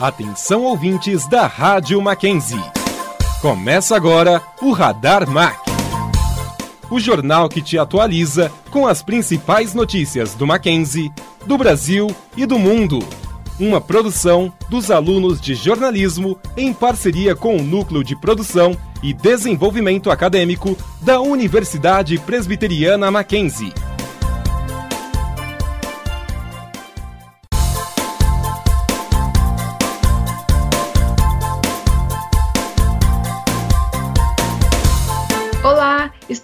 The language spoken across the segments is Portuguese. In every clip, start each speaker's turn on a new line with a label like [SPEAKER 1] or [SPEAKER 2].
[SPEAKER 1] Atenção ouvintes da Rádio Mackenzie. Começa agora o Radar Mac. O jornal que te atualiza com as principais notícias do Mackenzie, do Brasil e do mundo. Uma produção dos alunos de jornalismo em parceria com o Núcleo de Produção e Desenvolvimento Acadêmico da Universidade Presbiteriana Mackenzie.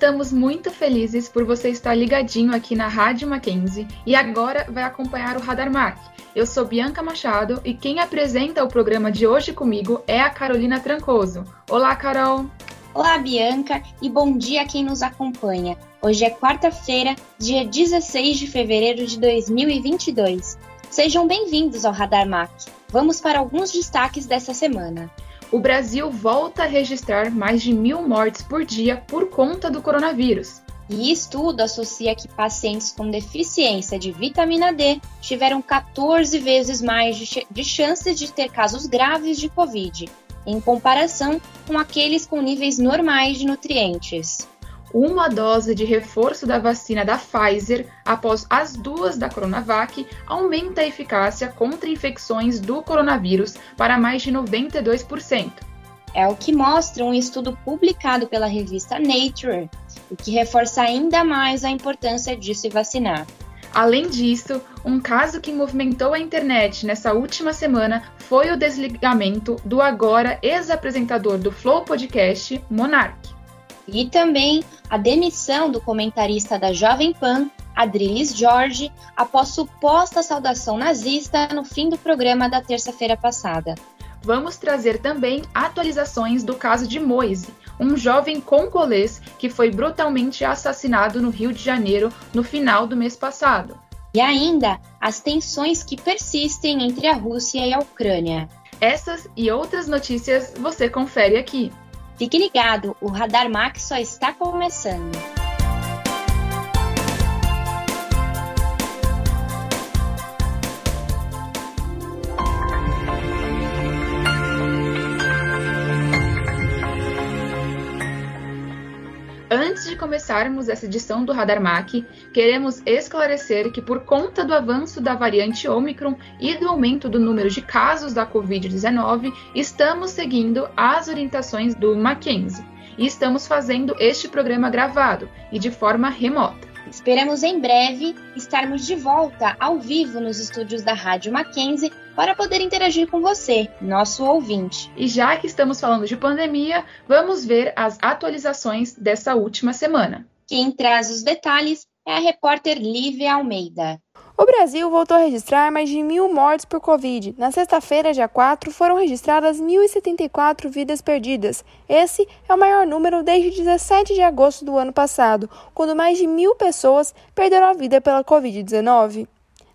[SPEAKER 2] Estamos muito felizes por você estar ligadinho aqui na Rádio Mackenzie e agora vai acompanhar o Radar Mac. Eu sou Bianca Machado e quem apresenta o programa de hoje comigo é a Carolina Trancoso. Olá, Carol!
[SPEAKER 3] Olá, Bianca, e bom dia a quem nos acompanha. Hoje é quarta-feira, dia 16 de fevereiro de 2022. Sejam bem-vindos ao Radar Mac. Vamos para alguns destaques dessa semana
[SPEAKER 2] o Brasil volta a registrar mais de mil mortes por dia por conta do coronavírus.
[SPEAKER 3] E estudo associa que pacientes com deficiência de vitamina D tiveram 14 vezes mais de, chances de ter casos graves de Covid, em comparação com aqueles com níveis normais de nutrientes
[SPEAKER 2] uma dose de reforço da vacina da Pfizer após as duas da Coronavac aumenta a eficácia contra infecções do coronavírus para mais de 92%.
[SPEAKER 3] É o que mostra um estudo publicado pela revista Nature, o que reforça ainda mais a importância de se vacinar.
[SPEAKER 2] Além disso, um caso que movimentou a internet nessa última semana foi o desligamento do agora ex-apresentador do Flow Podcast, Monark
[SPEAKER 3] e também a demissão do comentarista da Jovem Pan, Adriles Jorge, após suposta saudação nazista no fim do programa da terça-feira passada.
[SPEAKER 2] Vamos trazer também atualizações do caso de Moise, um jovem congolês que foi brutalmente assassinado no Rio de Janeiro no final do mês passado.
[SPEAKER 3] E ainda as tensões que persistem entre a Rússia e a Ucrânia.
[SPEAKER 2] Essas e outras notícias você confere aqui.
[SPEAKER 3] Fique ligado, o Radar Max só está começando.
[SPEAKER 2] Antes de começarmos essa edição do Radar Mac, queremos esclarecer que, por conta do avanço da variante Omicron e do aumento do número de casos da Covid-19, estamos seguindo as orientações do Mackenzie e estamos fazendo este programa gravado e de forma remota.
[SPEAKER 3] Esperamos em breve estarmos de volta ao vivo nos estúdios da Rádio Mackenzie para poder interagir com você, nosso ouvinte.
[SPEAKER 2] E já que estamos falando de pandemia, vamos ver as atualizações dessa última semana.
[SPEAKER 3] Quem traz os detalhes é a repórter Lívia Almeida.
[SPEAKER 4] O Brasil voltou a registrar mais de mil mortes por Covid. Na sexta-feira, dia 4, foram registradas 1.074 vidas perdidas. Esse é o maior número desde 17 de agosto do ano passado, quando mais de mil pessoas perderam a vida pela Covid-19.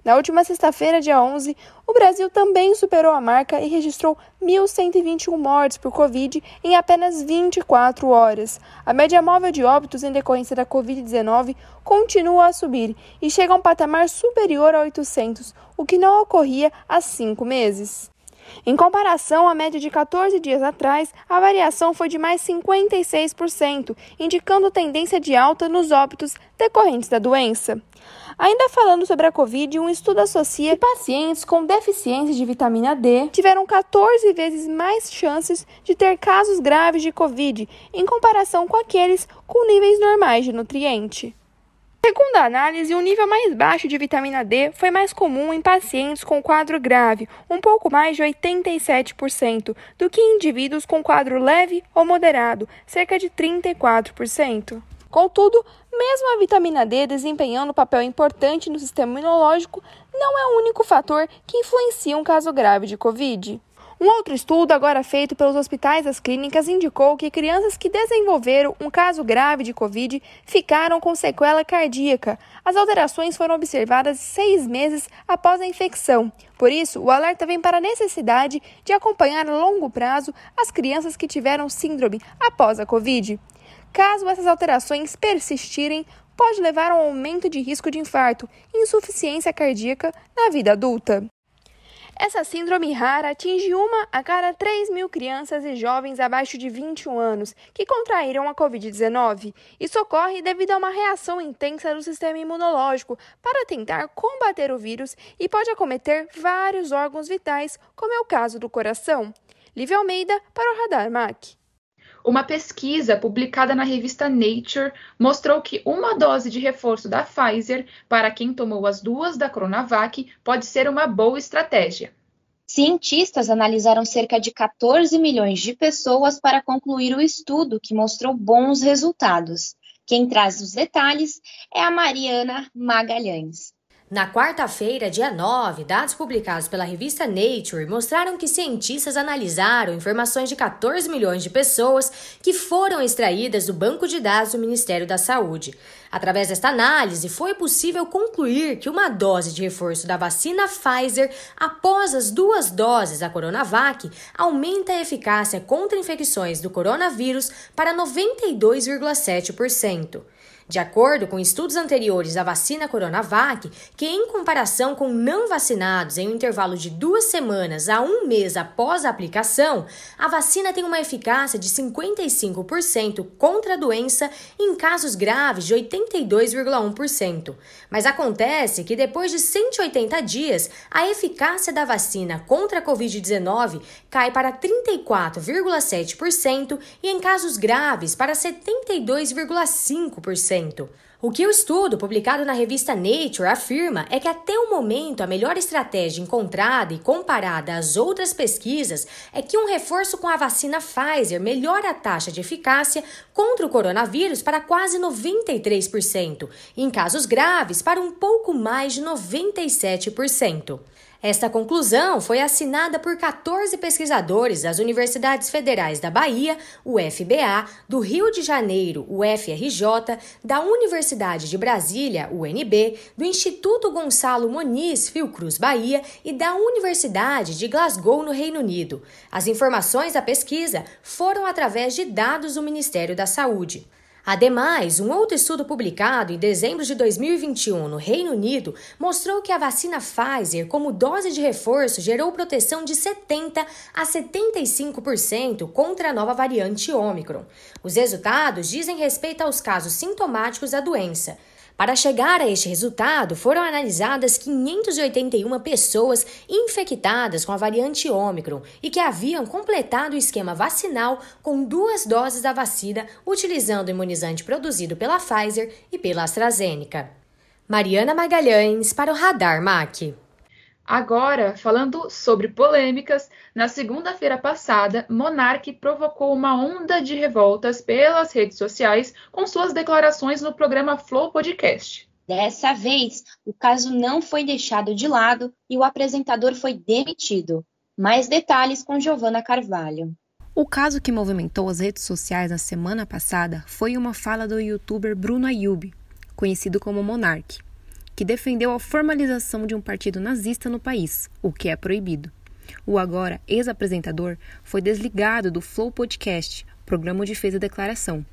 [SPEAKER 4] Na última sexta-feira, dia 11, o Brasil também superou a marca e registrou 1.121 mortes por Covid em apenas 24 horas. A média móvel de óbitos em decorrência da Covid-19 continua a subir e chega a um patamar superior a 800, o que não ocorria há cinco meses. Em comparação à média de 14 dias atrás, a variação foi de mais 56%, indicando tendência de alta nos óbitos decorrentes da doença. Ainda falando sobre a Covid, um estudo associa que pacientes com deficiência de vitamina D tiveram 14 vezes mais chances de ter casos graves de Covid em comparação com aqueles com níveis normais de nutriente. Segundo a análise, um nível mais baixo de vitamina D foi mais comum em pacientes com quadro grave, um pouco mais de 87%, do que em indivíduos com quadro leve ou moderado, cerca de 34%. Contudo, mesmo a vitamina D desempenhando um papel importante no sistema imunológico, não é o único fator que influencia um caso grave de Covid. Um outro estudo, agora feito pelos hospitais das clínicas, indicou que crianças que desenvolveram um caso grave de Covid ficaram com sequela cardíaca. As alterações foram observadas seis meses após a infecção. Por isso, o alerta vem para a necessidade de acompanhar a longo prazo as crianças que tiveram síndrome após a Covid. Caso essas alterações persistirem, pode levar a um aumento de risco de infarto e insuficiência cardíaca na vida adulta. Essa síndrome rara atinge uma a cada 3 mil crianças e jovens abaixo de 21 anos que contraíram a Covid-19. Isso ocorre devido a uma reação intensa do sistema imunológico para tentar combater o vírus e pode acometer vários órgãos vitais, como é o caso do coração. Lívia Almeida para o Radar MAC.
[SPEAKER 2] Uma pesquisa publicada na revista Nature mostrou que uma dose de reforço da Pfizer para quem tomou as duas da Coronavac pode ser uma boa estratégia.
[SPEAKER 3] Cientistas analisaram cerca de 14 milhões de pessoas para concluir o estudo, que mostrou bons resultados. Quem traz os detalhes é a Mariana Magalhães.
[SPEAKER 5] Na quarta-feira, dia 9, dados publicados pela revista Nature mostraram que cientistas analisaram informações de 14 milhões de pessoas que foram extraídas do banco de dados do Ministério da Saúde. Através desta análise, foi possível concluir que uma dose de reforço da vacina Pfizer após as duas doses da Coronavac aumenta a eficácia contra infecções do coronavírus para 92,7%. De acordo com estudos anteriores da vacina Coronavac, que em comparação com não vacinados em um intervalo de duas semanas a um mês após a aplicação, a vacina tem uma eficácia de 55% contra a doença em casos graves de 82,1%. Mas acontece que depois de 180 dias, a eficácia da vacina contra a Covid-19 cai para 34,7% e em casos graves para 72,5%. O que o estudo publicado na revista Nature afirma é que até o momento a melhor estratégia encontrada e comparada às outras pesquisas é que um reforço com a vacina Pfizer melhora a taxa de eficácia contra o coronavírus para quase 93% e em casos graves para um pouco mais de 97%. Esta conclusão foi assinada por 14 pesquisadores das Universidades Federais da Bahia, UFBA, do Rio de Janeiro, UFRJ, da Universidade de Brasília, UNB, do Instituto Gonçalo Moniz, Fiocruz Bahia e da Universidade de Glasgow, no Reino Unido. As informações da pesquisa foram através de dados do Ministério da Saúde. Ademais, um outro estudo publicado em dezembro de 2021 no Reino Unido mostrou que a vacina Pfizer, como dose de reforço, gerou proteção de 70 a 75% contra a nova variante Ômicron. Os resultados dizem respeito aos casos sintomáticos da doença. Para chegar a este resultado, foram analisadas 581 pessoas infectadas com a variante Ômicron e que haviam completado o esquema vacinal com duas doses da vacina, utilizando o imunizante produzido pela Pfizer e pela AstraZeneca. Mariana Magalhães para o Radar MAC.
[SPEAKER 2] Agora, falando sobre polêmicas, na segunda-feira passada, Monark provocou uma onda de revoltas pelas redes sociais com suas declarações no programa Flow Podcast.
[SPEAKER 3] Dessa vez, o caso não foi deixado de lado e o apresentador foi demitido. Mais detalhes com Giovana Carvalho.
[SPEAKER 6] O caso que movimentou as redes sociais na semana passada foi uma fala do youtuber Bruno Ayub, conhecido como Monark que defendeu a formalização de um partido nazista no país, o que é proibido. O agora ex-apresentador foi desligado do Flow Podcast, programa onde fez a declaração.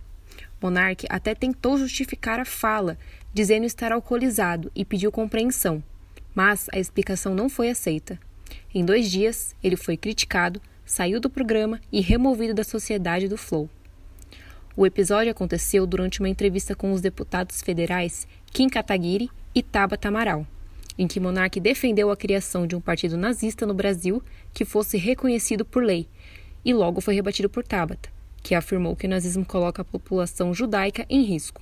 [SPEAKER 6] Monark até tentou justificar a fala, dizendo estar alcoolizado e pediu compreensão, mas a explicação não foi aceita. Em dois dias, ele foi criticado, saiu do programa e removido da sociedade do Flow. O episódio aconteceu durante uma entrevista com os deputados federais Kim Kataguiri e Tabata Amaral, em que Monarque defendeu a criação de um partido nazista no Brasil que fosse reconhecido por lei, e logo foi rebatido por Tabata, que afirmou que o nazismo coloca a população judaica em risco.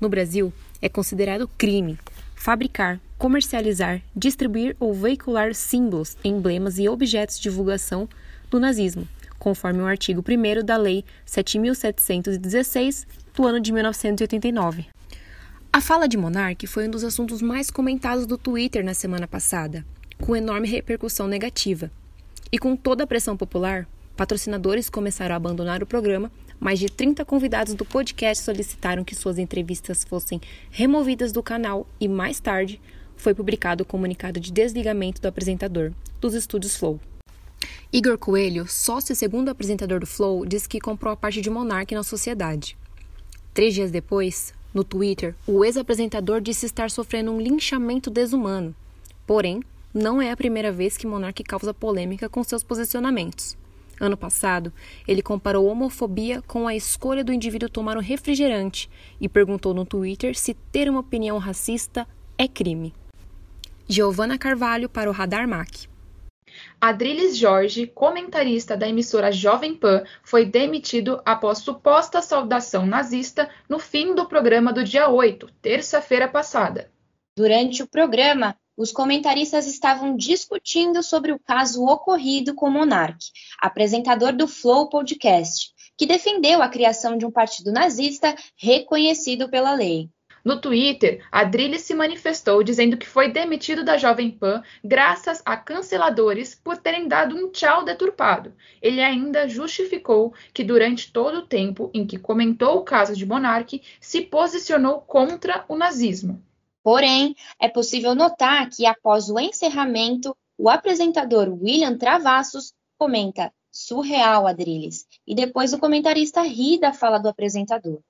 [SPEAKER 6] No Brasil, é considerado crime fabricar, comercializar, distribuir ou veicular símbolos, emblemas e objetos de divulgação do nazismo, conforme o artigo 1 da Lei 7.716 do ano de 1989. A fala de Monark foi um dos assuntos mais comentados do Twitter na semana passada, com enorme repercussão negativa. E com toda a pressão popular, patrocinadores começaram a abandonar o programa. Mais de 30 convidados do podcast solicitaram que suas entrevistas fossem removidas do canal e mais tarde foi publicado o comunicado de desligamento do apresentador dos estúdios Flow. Igor Coelho, sócio e segundo apresentador do Flow, disse que comprou a parte de Monark na sociedade. Três dias depois, no Twitter, o ex-apresentador disse estar sofrendo um linchamento desumano. Porém, não é a primeira vez que Monark causa polêmica com seus posicionamentos. Ano passado, ele comparou homofobia com a escolha do indivíduo tomar um refrigerante e perguntou no Twitter se ter uma opinião racista é crime. Giovana Carvalho para o Radar MAC.
[SPEAKER 7] Adriles Jorge, comentarista da emissora Jovem Pan, foi demitido após suposta saudação nazista no fim do programa do dia 8, terça-feira passada.
[SPEAKER 3] Durante o programa, os comentaristas estavam discutindo sobre o caso ocorrido com Monark, apresentador do Flow Podcast, que defendeu a criação de um partido nazista reconhecido pela lei.
[SPEAKER 7] No Twitter, Adrilli se manifestou dizendo que foi demitido da Jovem Pan graças a canceladores por terem dado um tchau deturpado. Ele ainda justificou que durante todo o tempo em que comentou o caso de Monark, se posicionou contra o nazismo.
[SPEAKER 3] Porém, é possível notar que após o encerramento, o apresentador William Travassos comenta surreal Adrilles, e depois o comentarista ri da fala do apresentador.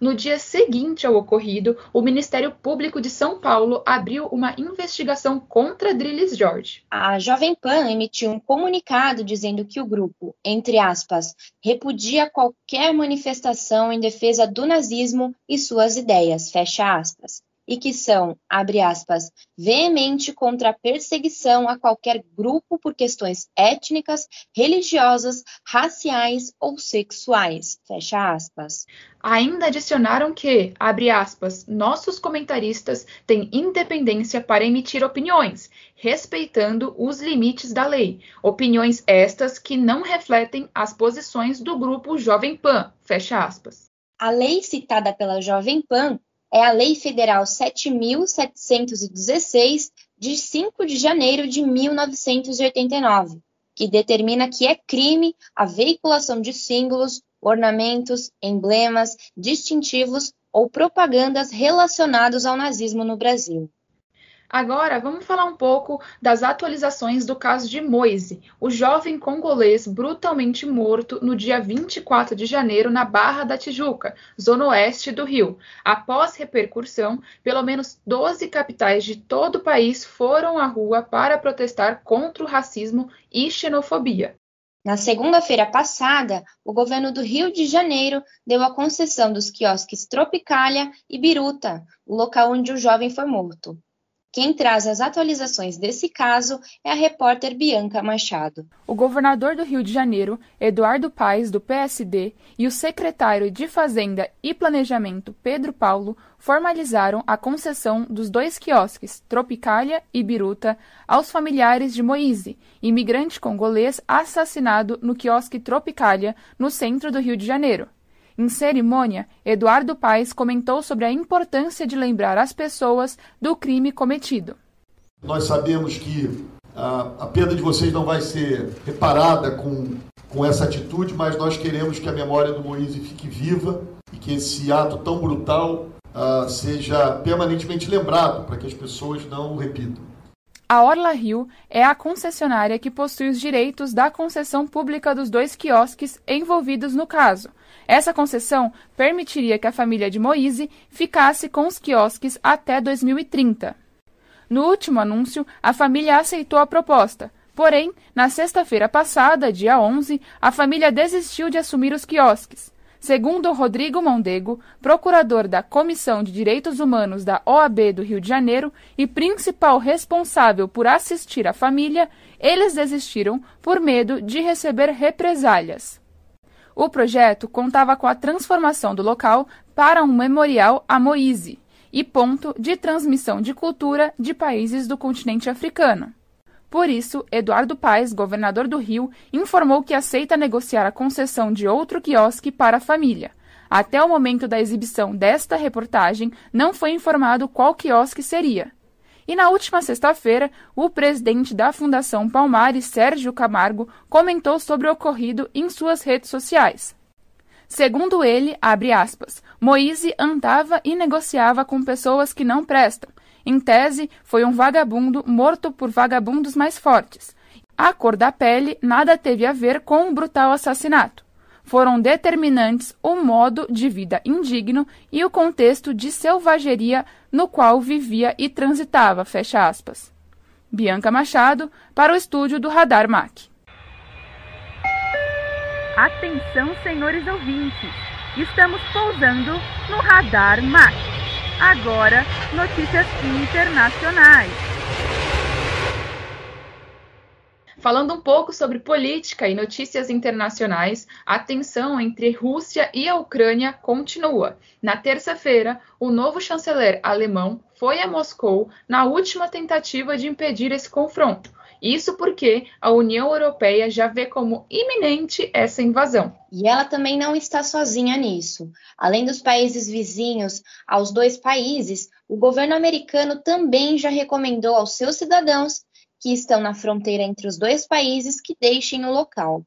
[SPEAKER 7] No dia seguinte ao ocorrido, o Ministério Público de São Paulo abriu uma investigação contra Drilis Jorge.
[SPEAKER 3] A Jovem Pan emitiu um comunicado dizendo que o grupo, entre aspas, repudia qualquer manifestação em defesa do nazismo e suas ideias, fecha aspas e que são, abre aspas, veemente contra a perseguição a qualquer grupo por questões étnicas, religiosas, raciais ou sexuais, fecha aspas.
[SPEAKER 7] Ainda adicionaram que, abre aspas, nossos comentaristas têm independência para emitir opiniões, respeitando os limites da lei. Opiniões estas que não refletem as posições do grupo Jovem Pan, fecha aspas.
[SPEAKER 3] A lei citada pela Jovem Pan é a Lei Federal 7.716, de 5 de janeiro de 1989, que determina que é crime a veiculação de símbolos, ornamentos, emblemas, distintivos ou propagandas relacionados ao nazismo no Brasil.
[SPEAKER 7] Agora, vamos falar um pouco das atualizações do caso de Moise, o jovem congolês brutalmente morto no dia 24 de janeiro na Barra da Tijuca, zona oeste do Rio. Após repercussão, pelo menos 12 capitais de todo o país foram à rua para protestar contra o racismo e xenofobia.
[SPEAKER 3] Na segunda-feira passada, o governo do Rio de Janeiro deu a concessão dos quiosques Tropicália e Biruta, o local onde o jovem foi morto. Quem traz as atualizações desse caso é a repórter Bianca Machado.
[SPEAKER 2] O governador do Rio de Janeiro, Eduardo Paes, do PSD, e o secretário de Fazenda e Planejamento, Pedro Paulo, formalizaram a concessão dos dois quiosques, Tropicália e Biruta, aos familiares de Moise, imigrante congolês assassinado no quiosque Tropicália, no centro do Rio de Janeiro. Em cerimônia, Eduardo Paes comentou sobre a importância de lembrar as pessoas do crime cometido.
[SPEAKER 8] Nós sabemos que a, a perda de vocês não vai ser reparada com, com essa atitude, mas nós queremos que a memória do Moise fique viva e que esse ato tão brutal uh, seja permanentemente lembrado para que as pessoas não o repitam.
[SPEAKER 2] A Orla Rio é a concessionária que possui os direitos da concessão pública dos dois quiosques envolvidos no caso. Essa concessão permitiria que a família de Moise ficasse com os quiosques até 2030. No último anúncio, a família aceitou a proposta. Porém, na sexta-feira passada, dia 11, a família desistiu de assumir os quiosques. Segundo Rodrigo Mondego, procurador da Comissão de Direitos Humanos da OAB do Rio de Janeiro e principal responsável por assistir a família, eles desistiram por medo de receber represálias. O projeto contava com a transformação do local para um memorial a Moise e ponto de transmissão de cultura de países do continente africano. Por isso, Eduardo Paes, governador do Rio, informou que aceita negociar a concessão de outro quiosque para a família. Até o momento da exibição desta reportagem, não foi informado qual quiosque seria. E na última sexta-feira, o presidente da Fundação Palmares, Sérgio Camargo, comentou sobre o ocorrido em suas redes sociais. Segundo ele, abre aspas, Moise andava e negociava com pessoas que não prestam, em tese, foi um vagabundo morto por vagabundos mais fortes. A cor da pele nada teve a ver com o brutal assassinato. Foram determinantes o modo de vida indigno e o contexto de selvageria no qual vivia e transitava. Fecha aspas.
[SPEAKER 9] Bianca Machado, para o estúdio do Radar MAC.
[SPEAKER 10] Atenção, senhores ouvintes! Estamos pousando no Radar MAC. Agora, notícias internacionais.
[SPEAKER 2] Falando um pouco sobre política e notícias internacionais, a tensão entre Rússia e a Ucrânia continua. Na terça-feira, o novo chanceler alemão foi a Moscou na última tentativa de impedir esse confronto. Isso porque a União Europeia já vê como iminente essa invasão.
[SPEAKER 3] E ela também não está sozinha nisso. Além dos países vizinhos aos dois países, o governo americano também já recomendou aos seus cidadãos que estão na fronteira entre os dois países que deixem o local.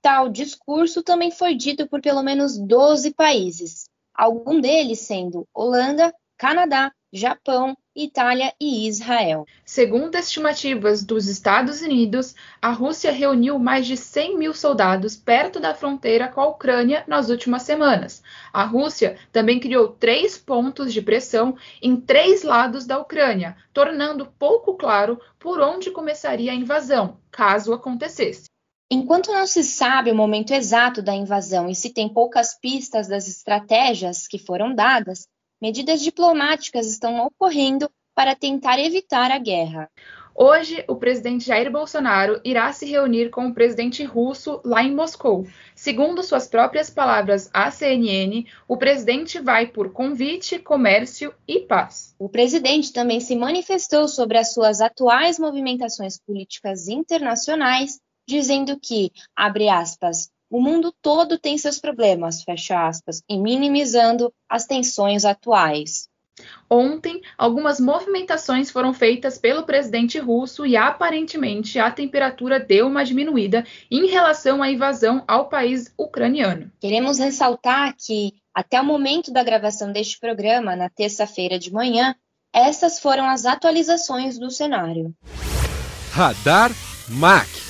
[SPEAKER 3] Tal discurso também foi dito por pelo menos 12 países, algum deles sendo Holanda, Canadá, Japão, Itália e Israel.
[SPEAKER 2] Segundo estimativas dos Estados Unidos, a Rússia reuniu mais de 100 mil soldados perto da fronteira com a Ucrânia nas últimas semanas. A Rússia também criou três pontos de pressão em três lados da Ucrânia, tornando pouco claro por onde começaria a invasão, caso acontecesse.
[SPEAKER 3] Enquanto não se sabe o momento exato da invasão e se tem poucas pistas das estratégias que foram dadas, medidas diplomáticas estão ocorrendo para tentar evitar a guerra.
[SPEAKER 2] Hoje, o presidente Jair Bolsonaro irá se reunir com o presidente russo lá em Moscou. Segundo suas próprias palavras à CNN, o presidente vai por convite, comércio e paz.
[SPEAKER 3] O presidente também se manifestou sobre as suas atuais movimentações políticas internacionais, dizendo que, abre aspas, o mundo todo tem seus problemas, fecha aspas, e minimizando as tensões atuais.
[SPEAKER 2] Ontem, algumas movimentações foram feitas pelo presidente russo e aparentemente a temperatura deu uma diminuída em relação à invasão ao país ucraniano.
[SPEAKER 3] Queremos ressaltar que, até o momento da gravação deste programa, na terça-feira de manhã, essas foram as atualizações do cenário.
[SPEAKER 1] Radar MAC.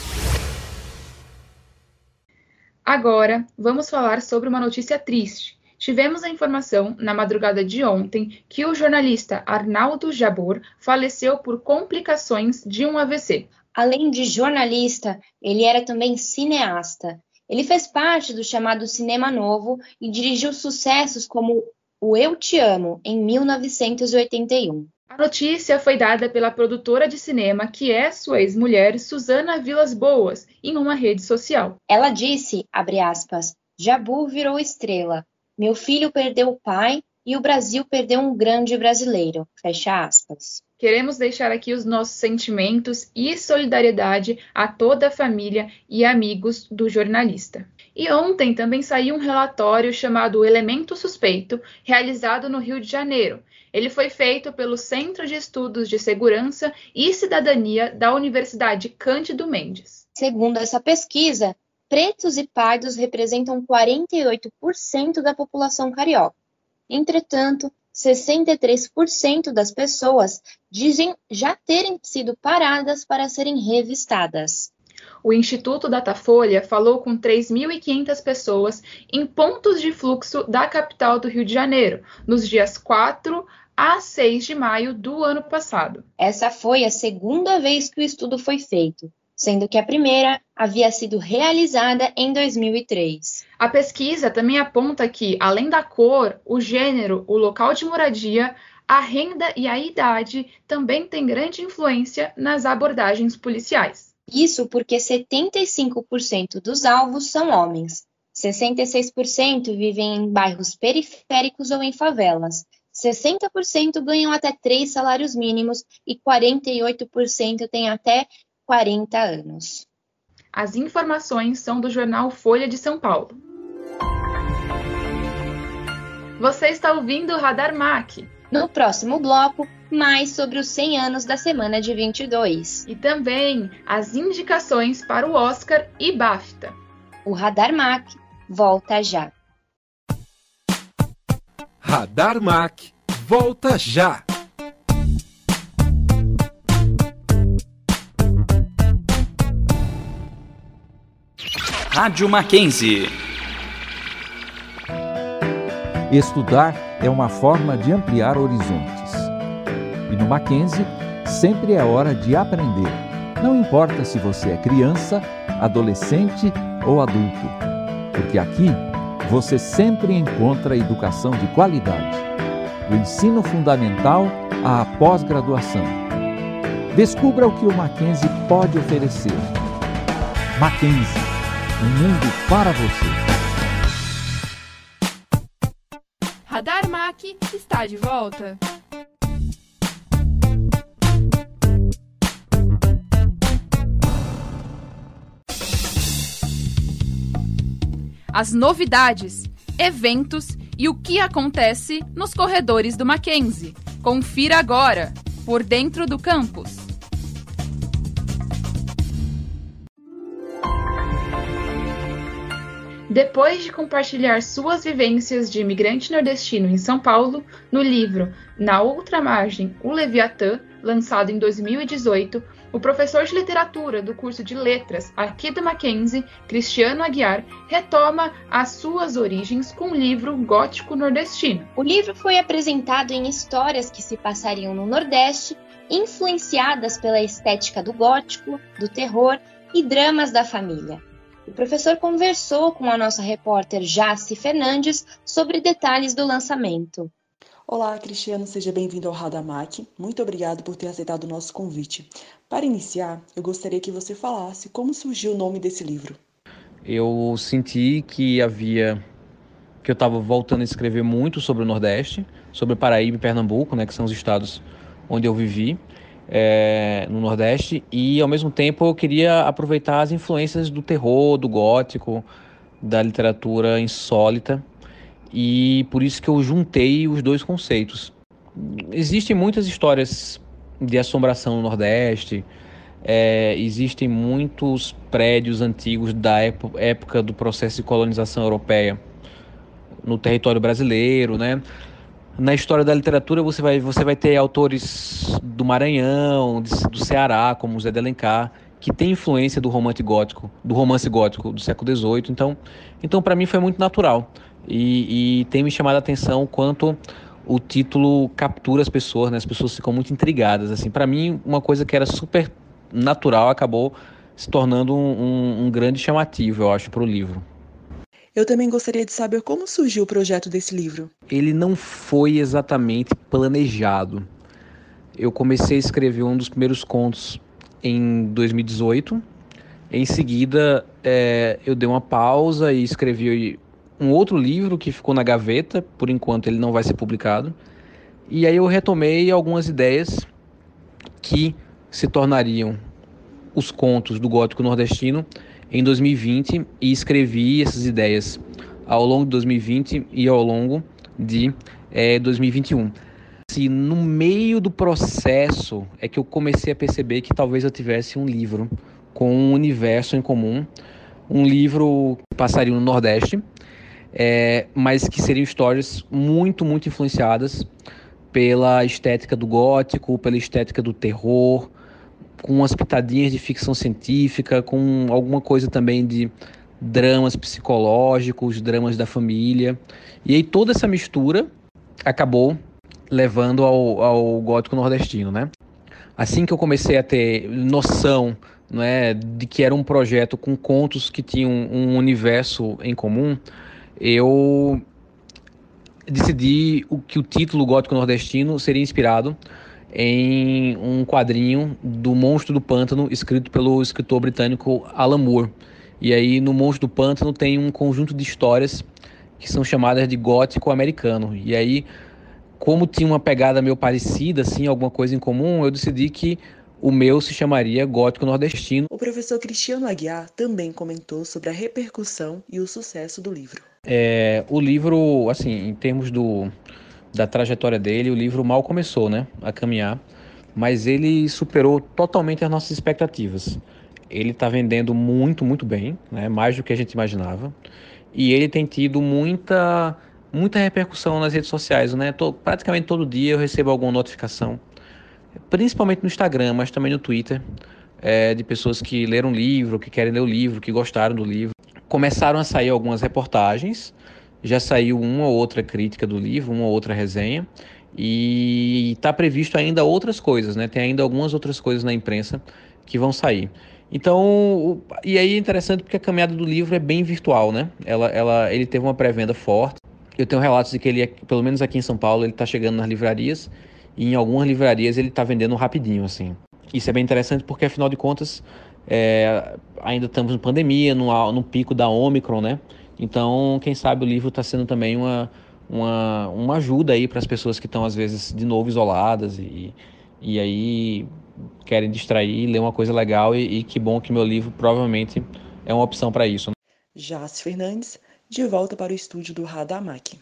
[SPEAKER 2] Agora, vamos falar sobre uma notícia triste. Tivemos a informação, na madrugada de ontem, que o jornalista Arnaldo Jabor faleceu por complicações de um AVC.
[SPEAKER 3] Além de jornalista, ele era também cineasta. Ele fez parte do chamado Cinema Novo e dirigiu sucessos como O Eu Te Amo, em 1981.
[SPEAKER 2] A notícia foi dada pela produtora de cinema, que é sua ex-mulher, Suzana Vilas Boas, em uma rede social.
[SPEAKER 3] Ela disse, abre aspas, Jabu virou estrela. Meu filho perdeu o pai e o Brasil perdeu um grande brasileiro. Fecha aspas.
[SPEAKER 2] Queremos deixar aqui os nossos sentimentos e solidariedade a toda a família e amigos do jornalista. E ontem também saiu um relatório chamado Elemento Suspeito, realizado no Rio de Janeiro. Ele foi feito pelo Centro de Estudos de Segurança e Cidadania da Universidade Cândido Mendes.
[SPEAKER 3] Segundo essa pesquisa, pretos e pardos representam 48% da população carioca. Entretanto, 63% das pessoas dizem já terem sido paradas para serem revistadas.
[SPEAKER 2] O Instituto Datafolha falou com 3.500 pessoas em pontos de fluxo da capital do Rio de Janeiro, nos dias 4 a 6 de maio do ano passado.
[SPEAKER 3] Essa foi a segunda vez que o estudo foi feito, sendo que a primeira havia sido realizada em 2003.
[SPEAKER 2] A pesquisa também aponta que, além da cor, o gênero, o local de moradia, a renda e a idade também têm grande influência nas abordagens policiais.
[SPEAKER 3] Isso porque 75% dos alvos são homens, 66% vivem em bairros periféricos ou em favelas, 60% ganham até três salários mínimos e 48% têm até 40 anos.
[SPEAKER 2] As informações são do jornal Folha de São Paulo. Você está ouvindo o Radar MAC.
[SPEAKER 3] No próximo bloco, mais sobre os 100 anos da semana de 22.
[SPEAKER 2] E também as indicações para o Oscar e BAFTA.
[SPEAKER 3] O Radar Mac volta já.
[SPEAKER 1] Radar Mac volta já.
[SPEAKER 11] Rádio Mackenzie.
[SPEAKER 12] Estudar é uma forma de ampliar horizontes. No Mackenzie,
[SPEAKER 11] sempre é hora de aprender. Não importa se você é criança, adolescente ou adulto, porque aqui você sempre encontra educação de qualidade, do ensino fundamental à pós-graduação. Descubra o que o Mackenzie pode oferecer. Mackenzie, um mundo para você.
[SPEAKER 4] Radar Mac está de volta.
[SPEAKER 9] As novidades, eventos e o que acontece nos corredores do Mackenzie. Confira agora, por dentro do campus.
[SPEAKER 2] Depois de compartilhar suas vivências de imigrante nordestino em São Paulo, no livro Na Outra Margem, O Leviatã, lançado em 2018, o professor de literatura do curso de letras aqui do Mackenzie, Cristiano Aguiar, retoma as suas origens com o livro Gótico Nordestino.
[SPEAKER 3] O livro foi apresentado em histórias que se passariam no Nordeste, influenciadas pela estética do gótico, do terror e dramas da família. O professor conversou com a nossa repórter Jace Fernandes sobre detalhes do lançamento.
[SPEAKER 12] Olá, Cristiano, seja bem-vindo ao Radamac. Muito obrigado por ter aceitado o nosso convite. Para iniciar, eu gostaria que você falasse como surgiu o nome desse livro.
[SPEAKER 13] Eu senti que havia que eu estava voltando a escrever muito sobre o Nordeste, sobre Paraíba e Pernambuco, né, que são os estados onde eu vivi é, no Nordeste, e ao mesmo tempo eu queria aproveitar as influências do terror, do gótico, da literatura insólita e por isso que eu juntei os dois conceitos. Existem muitas histórias de assombração no Nordeste, é, existem muitos prédios antigos da época do processo de colonização europeia no território brasileiro, né? Na história da literatura você vai, você vai ter autores do Maranhão, do Ceará, como Zé de Alencar, que tem influência do romance gótico, do romance gótico do século XVIII. Então, então para mim foi muito natural e, e tem me chamado a atenção quanto o título captura as pessoas, né? As pessoas ficam muito intrigadas. Assim, para mim, uma coisa que era super natural acabou se tornando um, um, um grande chamativo, eu acho, para o livro.
[SPEAKER 12] Eu também gostaria de saber como surgiu o projeto desse livro.
[SPEAKER 13] Ele não foi exatamente planejado. Eu comecei a escrever um dos primeiros contos em 2018. Em seguida, é, eu dei uma pausa e escrevi um outro livro que ficou na gaveta, por enquanto ele não vai ser publicado. E aí eu retomei algumas ideias que se tornariam os contos do gótico nordestino em 2020 e escrevi essas ideias ao longo de 2020 e ao longo de é, 2021. Se no meio do processo é que eu comecei a perceber que talvez eu tivesse um livro com um universo em comum, um livro que passaria no Nordeste, é, mas que seriam histórias muito, muito influenciadas pela estética do gótico, pela estética do terror, com umas pitadinhas de ficção científica, com alguma coisa também de dramas psicológicos, dramas da família. E aí toda essa mistura acabou levando ao, ao gótico nordestino, né? Assim que eu comecei a ter noção não é, de que era um projeto com contos que tinham um universo em comum, eu decidi o que o título gótico nordestino seria inspirado em um quadrinho do Monstro do Pântano escrito pelo escritor britânico Alan Moore. E aí no Monstro do Pântano tem um conjunto de histórias que são chamadas de gótico americano. E aí como tinha uma pegada meio parecida, assim, alguma coisa em comum, eu decidi que o meu se chamaria Gótico Nordestino.
[SPEAKER 12] O professor Cristiano Aguiar também comentou sobre a repercussão e o sucesso do livro.
[SPEAKER 13] É, o livro, assim, em termos do, da trajetória dele, o livro mal começou, né, a caminhar, mas ele superou totalmente as nossas expectativas. Ele está vendendo muito, muito bem, né, mais do que a gente imaginava, e ele tem tido muita, muita repercussão nas redes sociais, né? Tô, praticamente todo dia eu recebo alguma notificação, principalmente no Instagram, mas também no Twitter, é, de pessoas que leram o livro, que querem ler o livro, que gostaram do livro começaram a sair algumas reportagens, já saiu uma ou outra crítica do livro, uma ou outra resenha, E está previsto ainda outras coisas, né? Tem ainda algumas outras coisas na imprensa que vão sair. Então, e aí é interessante porque a caminhada do livro é bem virtual, né? Ela, ela, ele teve uma pré-venda forte. Eu tenho relatos de que ele, pelo menos aqui em São Paulo, ele está chegando nas livrarias e em algumas livrarias ele está vendendo rapidinho, assim. Isso é bem interessante porque, afinal de contas, é, ainda estamos em pandemia, no, no pico da Omicron, né? Então, quem sabe o livro está sendo também uma, uma, uma ajuda aí para as pessoas que estão, às vezes, de novo isoladas e, e aí querem distrair, ler uma coisa legal e, e que bom que meu livro provavelmente é uma opção para isso. Né?
[SPEAKER 12] Jace Fernandes, de volta para o estúdio do Radamac.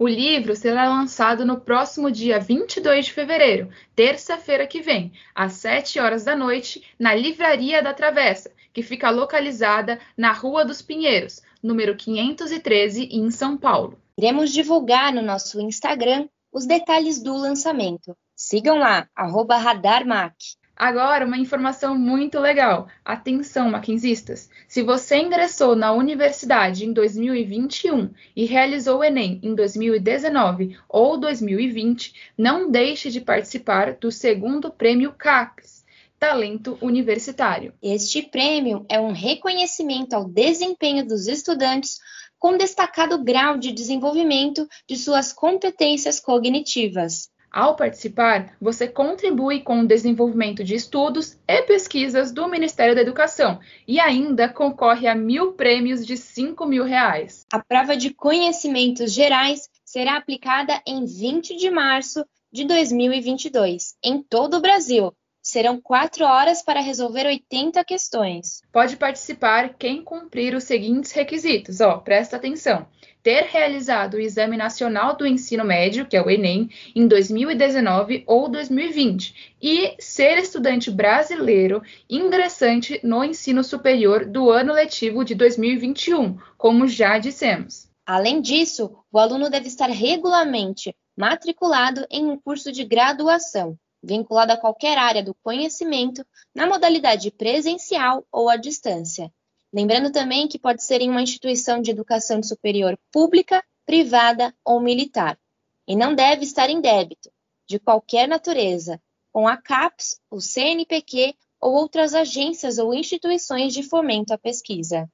[SPEAKER 2] O livro será lançado no próximo dia 22 de fevereiro, terça-feira que vem, às 7 horas da noite, na Livraria da Travessa, que fica localizada na Rua dos Pinheiros, número 513, em São Paulo.
[SPEAKER 3] Iremos divulgar no nosso Instagram os detalhes do lançamento. Sigam lá, arroba RadarMac.
[SPEAKER 2] Agora, uma informação muito legal. Atenção, maquinzistas! Se você ingressou na universidade em 2021 e realizou o Enem em 2019 ou 2020, não deixe de participar do segundo prêmio CAPES. Talento Universitário.
[SPEAKER 3] Este prêmio é um reconhecimento ao desempenho dos estudantes com destacado grau de desenvolvimento de suas competências cognitivas.
[SPEAKER 2] Ao participar, você contribui com o desenvolvimento de estudos e pesquisas do Ministério da Educação e ainda concorre a mil prêmios de 5 mil reais.
[SPEAKER 3] A prova de conhecimentos gerais será aplicada em 20 de março de 2022, em todo o Brasil, Serão quatro horas para resolver 80 questões.
[SPEAKER 2] Pode participar quem cumprir os seguintes requisitos. Ó, presta atenção. Ter realizado o Exame Nacional do Ensino Médio, que é o Enem, em 2019 ou 2020, e ser estudante brasileiro ingressante no ensino superior do ano letivo de 2021, como já dissemos.
[SPEAKER 3] Além disso, o aluno deve estar regularmente matriculado em um curso de graduação, vinculado a qualquer área do conhecimento, na modalidade presencial ou à distância. Lembrando também que pode ser em uma instituição de educação superior pública, privada ou militar. E não deve estar em débito, de qualquer natureza, com a CAPES, o CNPq ou outras agências ou instituições de fomento à pesquisa.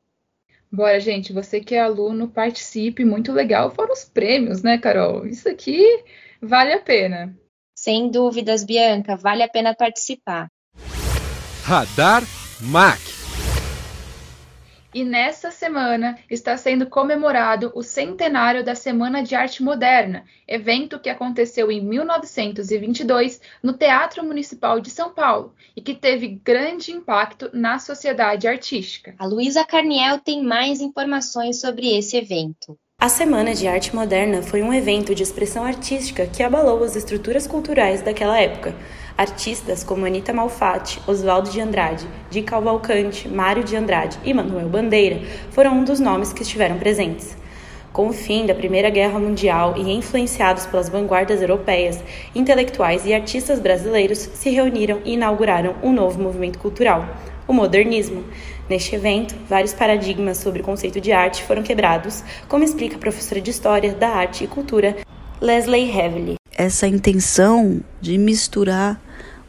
[SPEAKER 2] Bora, gente, você que é aluno, participe, muito legal. Fora os prêmios, né, Carol? Isso aqui vale a pena.
[SPEAKER 3] Sem dúvidas, Bianca, vale a pena participar.
[SPEAKER 1] Radar MAC.
[SPEAKER 2] E nessa semana está sendo comemorado o centenário da Semana de Arte Moderna, evento que aconteceu em 1922 no Teatro Municipal de São Paulo e que teve grande impacto na sociedade artística.
[SPEAKER 3] A Luísa Carniel tem mais informações sobre esse evento.
[SPEAKER 14] A Semana de Arte Moderna foi um evento de expressão artística que abalou as estruturas culturais daquela época. Artistas como Anita Malfatti, Oswaldo de Andrade, Di Cavalcante, Mário de Andrade e Manuel Bandeira foram um dos nomes que estiveram presentes. Com o fim da Primeira Guerra Mundial e influenciados pelas vanguardas europeias, intelectuais e artistas brasileiros se reuniram e inauguraram um novo movimento cultural, o modernismo. Neste evento, vários paradigmas sobre o conceito de arte foram quebrados, como explica a professora de História da Arte e Cultura, Leslie Heavily.
[SPEAKER 15] Essa intenção de misturar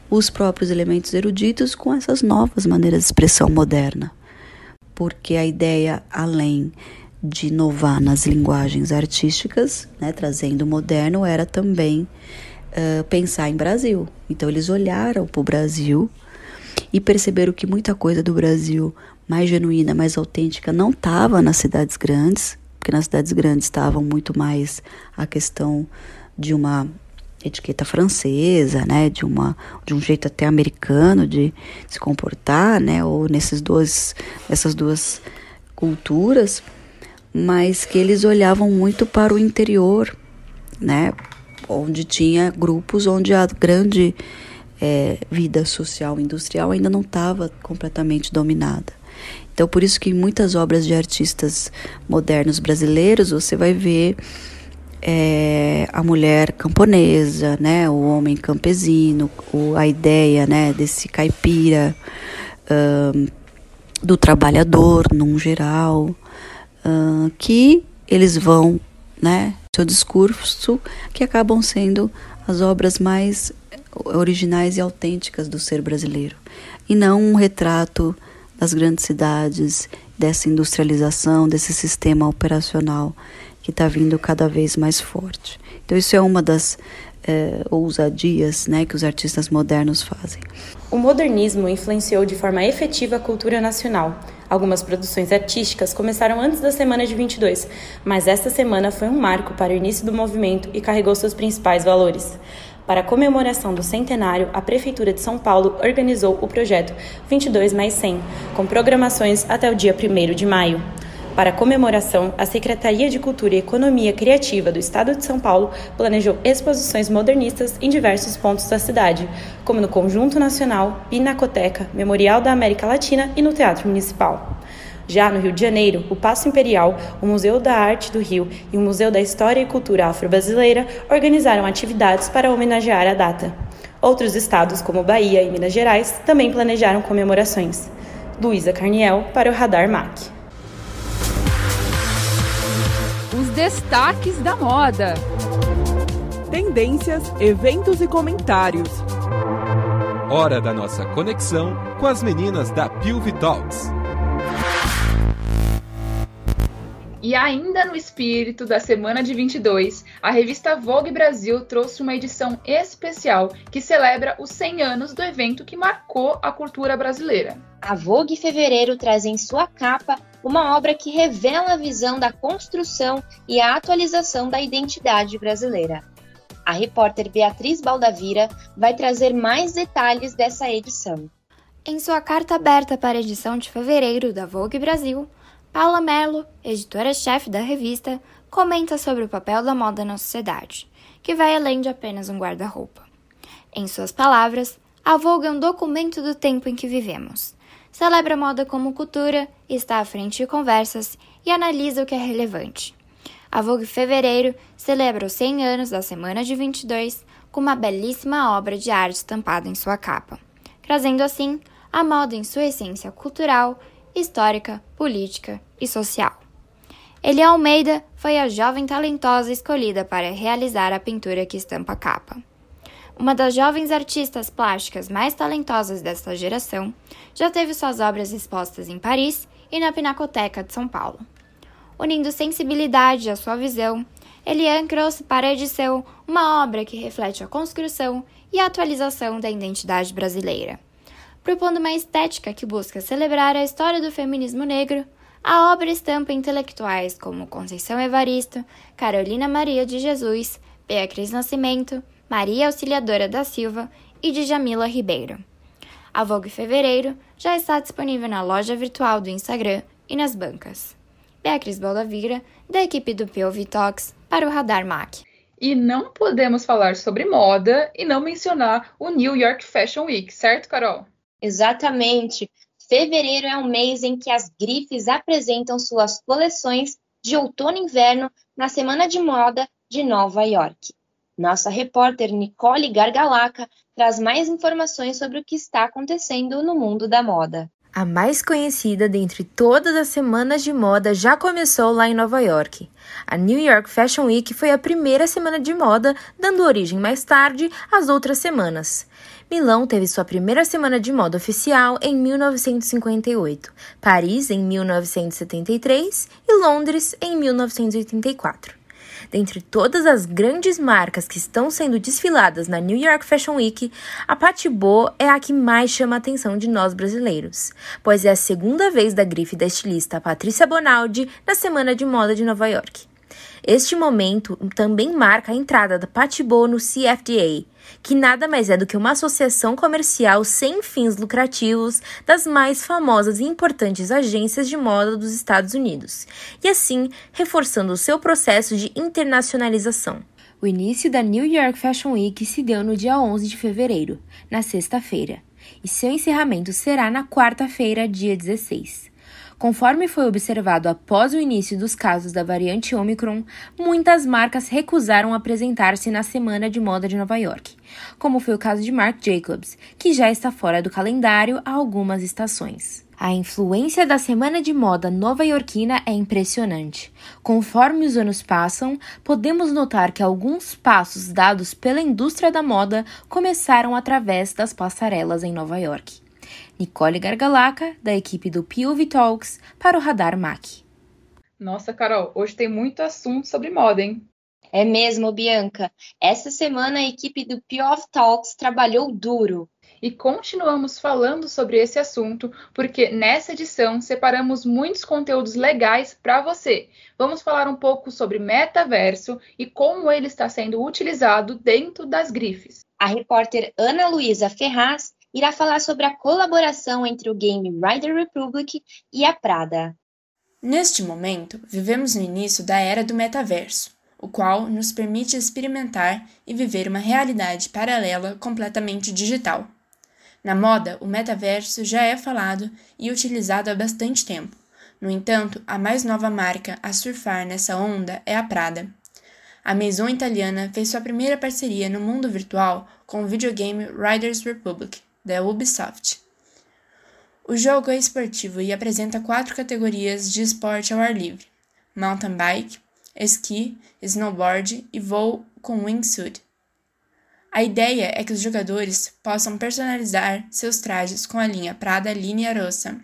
[SPEAKER 15] os próprios elementos eruditos com essas novas maneiras de expressão moderna. Porque a ideia, além de inovar nas linguagens artísticas, né, trazendo o moderno, era também uh, pensar em Brasil. Então, eles olharam para o Brasil e perceberam que muita coisa do Brasil mais genuína, mais autêntica não estava nas cidades grandes, porque nas cidades grandes estavam muito mais a questão de uma etiqueta francesa, né, de uma de um jeito até americano de se comportar, né, ou nesses dois essas duas culturas, mas que eles olhavam muito para o interior, né, onde tinha grupos onde a grande é, vida social industrial ainda não estava completamente dominada. Então, por isso que em muitas obras de artistas modernos brasileiros você vai ver é, a mulher camponesa, né, o homem campesino, o, a ideia né, desse caipira, do trabalhador num geral, que eles vão né, seu discurso, que acabam sendo as obras mais originais e autênticas do ser brasileiro, e não um retrato das grandes cidades, dessa industrialização, desse sistema operacional que está vindo cada vez mais forte. Então, isso é uma das é, ousadias né, que os artistas modernos fazem.
[SPEAKER 14] O modernismo influenciou de forma efetiva a cultura nacional. Algumas produções artísticas começaram antes da semana de 22, mas esta semana foi um marco para o início do movimento e carregou seus principais valores. Para a comemoração do centenário, a Prefeitura de São Paulo organizou o projeto 22 mais 100, com programações até o dia 1 de maio. Para a comemoração, a Secretaria de Cultura e Economia Criativa do Estado de São Paulo planejou exposições modernistas em diversos pontos da cidade, como no Conjunto Nacional, Pinacoteca, Memorial da América Latina e no Teatro Municipal. Já no Rio de Janeiro, o Paço Imperial, o Museu da Arte do Rio e o Museu da História e Cultura Afro-Brasileira organizaram atividades para homenagear a data. Outros estados, como Bahia e Minas Gerais, também planejaram comemorações. Luísa Carniel, para o Radar MAC.
[SPEAKER 10] Os destaques da moda. Tendências, eventos e comentários.
[SPEAKER 1] Hora da nossa conexão com as meninas da Pilvi Talks.
[SPEAKER 2] E ainda no espírito da semana de 22, a revista Vogue Brasil trouxe uma edição especial que celebra os 100 anos do evento que marcou a cultura brasileira.
[SPEAKER 3] A Vogue Fevereiro traz em sua capa uma obra que revela a visão da construção e a atualização da identidade brasileira. A repórter Beatriz Baldavira vai trazer mais detalhes dessa edição.
[SPEAKER 16] Em sua carta aberta para a edição de fevereiro da Vogue Brasil, Paula Mello, editora-chefe da revista, comenta sobre o papel da moda na sociedade, que vai além de apenas um guarda-roupa. Em suas palavras, a Vogue é um documento do tempo em que vivemos. Celebra a moda como cultura, está à frente de conversas e analisa o que é relevante. A Vogue Fevereiro celebra os 100 anos da Semana de 22 com uma belíssima obra de arte estampada em sua capa, trazendo assim a moda em sua essência cultural histórica, política e social. Elia Almeida foi a jovem talentosa escolhida para realizar a pintura que estampa a capa. Uma das jovens artistas plásticas mais talentosas desta geração, já teve suas obras expostas em Paris e na Pinacoteca de São Paulo. Unindo sensibilidade à sua visão, Eliane trouxe para a edição uma obra que reflete a construção e a atualização da identidade brasileira propondo uma estética que busca celebrar a história do feminismo negro, a obra estampa intelectuais como Conceição Evaristo, Carolina Maria de Jesus, Beatriz Nascimento, Maria Auxiliadora da Silva e Djamila Ribeiro. A Vogue Fevereiro já está disponível na loja virtual do Instagram e nas bancas. Beatriz Baldavira, da equipe do POV Talks, para o Radar MAC.
[SPEAKER 2] E não podemos falar sobre moda e não mencionar o New York Fashion Week, certo, Carol?
[SPEAKER 3] Exatamente. Fevereiro é um mês em que as grifes apresentam suas coleções de outono e inverno na Semana de Moda de Nova York. Nossa repórter Nicole Gargalaca traz mais informações sobre o que está acontecendo no mundo da moda.
[SPEAKER 17] A mais conhecida dentre todas as semanas de moda já começou lá em Nova York. A New York Fashion Week foi a primeira semana de moda, dando origem mais tarde às outras semanas. Milão teve sua primeira semana de moda oficial em 1958, Paris em 1973 e Londres em 1984. Dentre todas as grandes marcas que estão sendo desfiladas na New York Fashion Week, a Patibô é a que mais chama a atenção de nós brasileiros, pois é a segunda vez da grife da estilista Patrícia Bonaldi na Semana de Moda de Nova York. Este momento também marca a entrada da Patibô no CFDA, que nada mais é do que uma associação comercial sem fins lucrativos das mais famosas e importantes agências de moda dos Estados Unidos, e assim reforçando o seu processo de internacionalização. O início da New York Fashion Week se deu no dia 11 de fevereiro, na sexta-feira, e seu encerramento será na quarta-feira, dia 16 Conforme foi observado após o início dos casos da variante Omicron, muitas marcas recusaram apresentar-se na Semana de Moda de Nova York, como foi o caso de Marc Jacobs, que já está fora do calendário há algumas estações. A influência da Semana de Moda nova-iorquina é impressionante. Conforme os anos passam, podemos notar que alguns passos dados pela indústria da moda começaram através das passarelas em Nova York. Nicole Gargalaca, da equipe do POV Talks, para o Radar MAC.
[SPEAKER 2] Nossa, Carol, hoje tem muito assunto sobre moda, hein?
[SPEAKER 3] É mesmo, Bianca. Essa semana a equipe do POV Talks trabalhou duro
[SPEAKER 2] e continuamos falando sobre esse assunto porque nessa edição separamos muitos conteúdos legais para você. Vamos falar um pouco sobre metaverso e como ele está sendo utilizado dentro das grifes.
[SPEAKER 3] A repórter Ana Luísa Ferraz irá falar sobre a colaboração entre o game Rider Republic e a Prada.
[SPEAKER 18] Neste momento, vivemos no início da era do metaverso, o qual nos permite experimentar e viver uma realidade paralela completamente digital. Na moda, o metaverso já é falado e utilizado há bastante tempo. No entanto, a mais nova marca a surfar nessa onda é a Prada. A Maison italiana fez sua primeira parceria no mundo virtual com o videogame Riders Republic, da Ubisoft. O jogo é esportivo e apresenta quatro categorias de esporte ao ar livre: mountain bike, esqui, snowboard e voo com wingsuit. A ideia é que os jogadores possam personalizar seus trajes com a linha Prada Linea Rossa.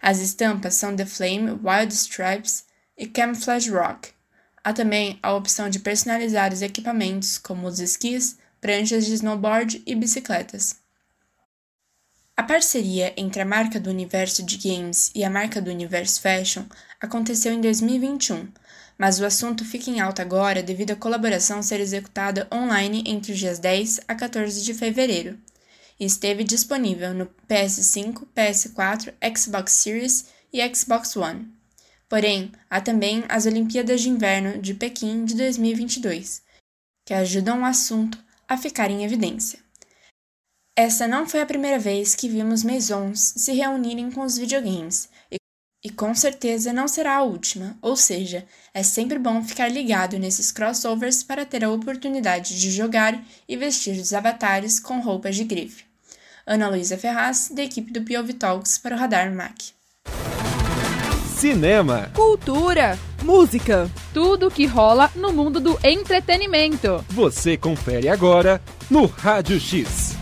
[SPEAKER 18] As estampas são The Flame, Wild Stripes e Camouflage Rock. Há também a opção de personalizar os equipamentos, como os esquis, pranchas de snowboard e bicicletas. A parceria entre a marca do universo de games e a marca do universo fashion aconteceu em 2021 mas o assunto fica em alta agora devido à colaboração ser executada online entre os dias 10 a 14 de fevereiro e esteve disponível no PS5, PS4, Xbox Series e Xbox One. Porém, há também as Olimpíadas de Inverno de Pequim de 2022, que ajudam o assunto a ficar em evidência. Essa não foi a primeira vez que vimos maisons se reunirem com os videogames, e com certeza não será a última, ou seja, é sempre bom ficar ligado nesses crossovers para ter a oportunidade de jogar e vestir os avatares com roupas de grife. Ana Luísa Ferraz, da equipe do POV Talks para o Radar Mac.
[SPEAKER 1] Cinema,
[SPEAKER 10] cultura, música, tudo que rola no mundo do entretenimento.
[SPEAKER 1] Você confere agora no Rádio X.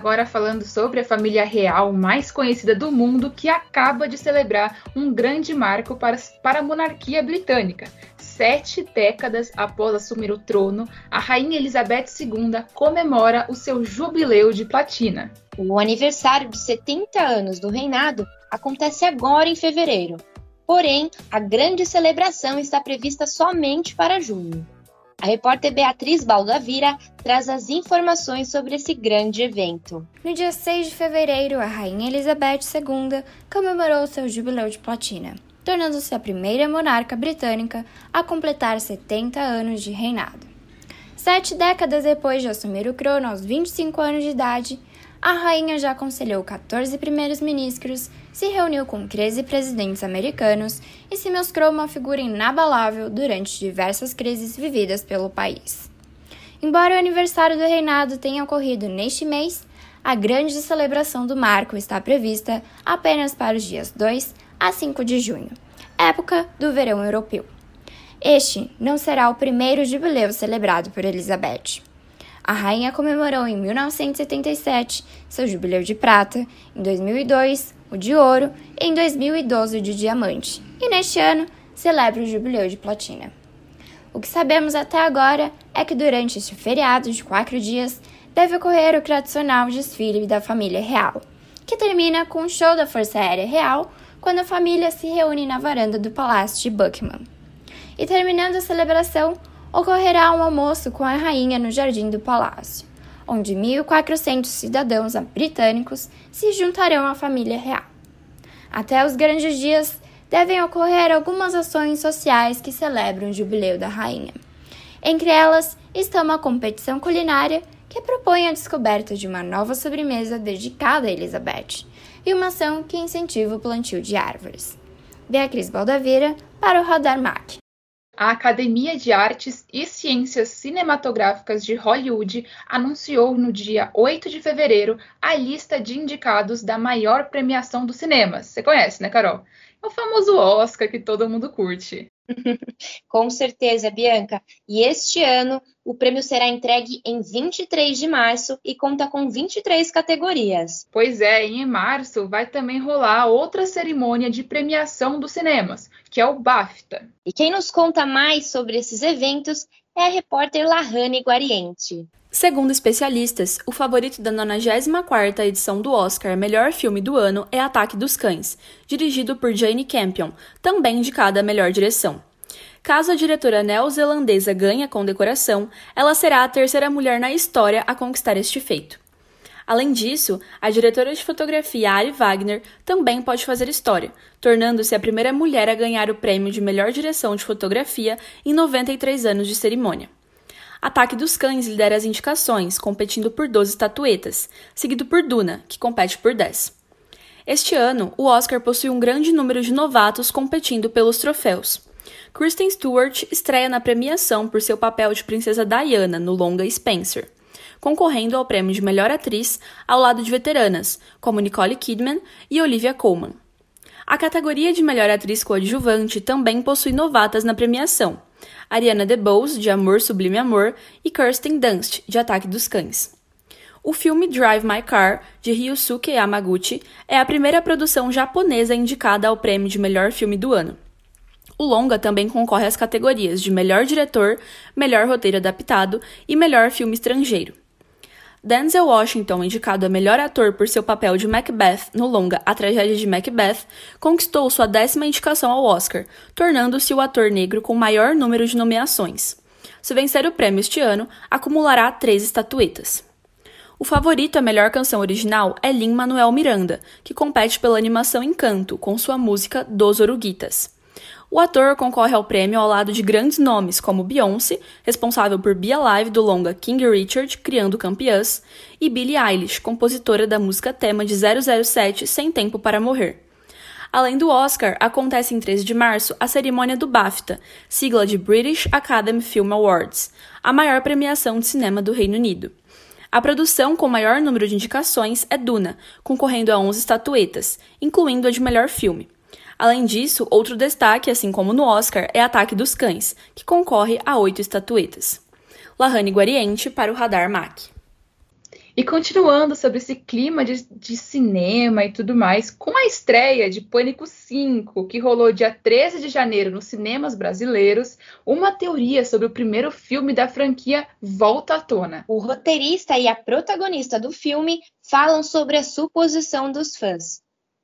[SPEAKER 2] Agora falando sobre a família real mais conhecida do mundo que acaba de celebrar um grande marco para, para a monarquia britânica. Sete décadas após assumir o trono, a Rainha Elizabeth II comemora o seu jubileu de platina.
[SPEAKER 3] O aniversário de 70 anos do reinado acontece agora em fevereiro. Porém, a grande celebração está prevista somente para junho. A repórter Beatriz Baldavira traz as informações sobre esse grande evento.
[SPEAKER 16] No dia 6 de fevereiro, a Rainha Elizabeth II comemorou seu jubileu de platina, tornando-se a primeira monarca britânica a completar 70 anos de reinado. Sete décadas depois de assumir o trono aos 25 anos de idade, a rainha já aconselhou 14 primeiros ministros, se reuniu com 13 presidentes americanos e se mostrou uma figura inabalável durante diversas crises vividas pelo país. Embora o aniversário do reinado tenha ocorrido neste mês, a grande celebração do marco está prevista apenas para os dias 2 a 5 de junho, época do verão europeu. Este não será o primeiro jubileu celebrado por Elizabeth. A rainha comemorou em 1977 seu jubileu de prata, em 2002 o de ouro e em 2012 o de diamante, e neste ano celebra o jubileu de platina. O que sabemos até agora é que durante este feriado de quatro dias deve ocorrer o tradicional desfile da família real, que termina com o show da Força Aérea Real quando a família se reúne na varanda do Palácio de Buckingham. E terminando a celebração, ocorrerá um almoço com a rainha no jardim do palácio, onde 1.400 cidadãos britânicos se juntarão à família real. Até os grandes dias, devem ocorrer algumas ações sociais que celebram o jubileu da rainha. Entre elas está uma competição culinária que propõe a descoberta de uma nova sobremesa dedicada a Elizabeth e uma ação que incentiva o plantio de árvores. Beatriz Baldaveira para o Radar Mac
[SPEAKER 2] a Academia de Artes e Ciências Cinematográficas de Hollywood anunciou no dia 8 de fevereiro a lista de indicados da maior premiação dos cinemas. Você conhece, né, Carol? É o famoso Oscar que todo mundo curte.
[SPEAKER 3] Com certeza, Bianca. E este ano o prêmio será entregue em 23 de março e conta com 23 categorias.
[SPEAKER 2] Pois é, e em março vai também rolar outra cerimônia de premiação dos cinemas, que é o BAFTA.
[SPEAKER 3] E quem nos conta mais sobre esses eventos é a repórter Lahane Guariente.
[SPEAKER 19] Segundo especialistas, o favorito da 94ª edição do Oscar Melhor Filme do Ano é Ataque dos Cães, dirigido por Jane Campion, também indicada a melhor direção. Caso a diretora neozelandesa ganhe a condecoração, ela será a terceira mulher na história a conquistar este feito. Além disso, a diretora de fotografia Ari Wagner também pode fazer história, tornando-se a primeira mulher a ganhar o prêmio de melhor direção de fotografia em 93 anos de cerimônia. Ataque dos Cães lidera as indicações, competindo por 12 estatuetas, seguido por Duna, que compete por 10. Este ano, o Oscar possui um grande número de novatos competindo pelos troféus. Kristen Stewart estreia na premiação por seu papel de Princesa Diana no longa Spencer, concorrendo ao prêmio de melhor atriz ao lado de veteranas, como Nicole Kidman e Olivia Colman. A categoria de melhor atriz coadjuvante também possui novatas na premiação, Ariana DeBose, de Amor Sublime Amor, e Kirsten Dunst, de Ataque dos Cães. O filme Drive My Car, de Ryusuke Yamaguchi, é a primeira produção japonesa indicada ao prêmio de melhor filme do ano. O longa também concorre às categorias de melhor diretor, melhor roteiro adaptado e melhor filme estrangeiro. Denzel Washington, indicado a melhor ator por seu papel de Macbeth no longa A Tragédia de Macbeth, conquistou sua décima indicação ao Oscar, tornando-se o ator negro com maior número de nomeações. Se vencer o prêmio este ano, acumulará três estatuetas. O favorito à melhor canção original é Lin-Manuel Miranda, que compete pela animação Encanto, com sua música Dos Oruguitas. O ator concorre ao prêmio ao lado de grandes nomes como Beyoncé, responsável por Be Alive do longa King Richard, Criando Campeãs, e Billie Eilish, compositora da música tema de 007 Sem Tempo para Morrer. Além do Oscar, acontece em 13 de março a cerimônia do BAFTA, sigla de British Academy Film Awards, a maior premiação de cinema do Reino Unido. A produção com maior número de indicações é Duna, concorrendo a 11 estatuetas, incluindo a de melhor filme. Além disso, outro destaque, assim como no Oscar, é Ataque dos Cães, que concorre a oito estatuetas. Lahane Guariente para o Radar MAC.
[SPEAKER 2] E continuando sobre esse clima de, de, cinema e tudo mais, com a estreia de Pânico 5, que rolou dia 13 de janeiro nos cinemas brasileiros, uma teoria sobre o primeiro filme da franquia volta à tona.
[SPEAKER 3] O roteirista e a protagonista do filme falam sobre a suposição dos fãs.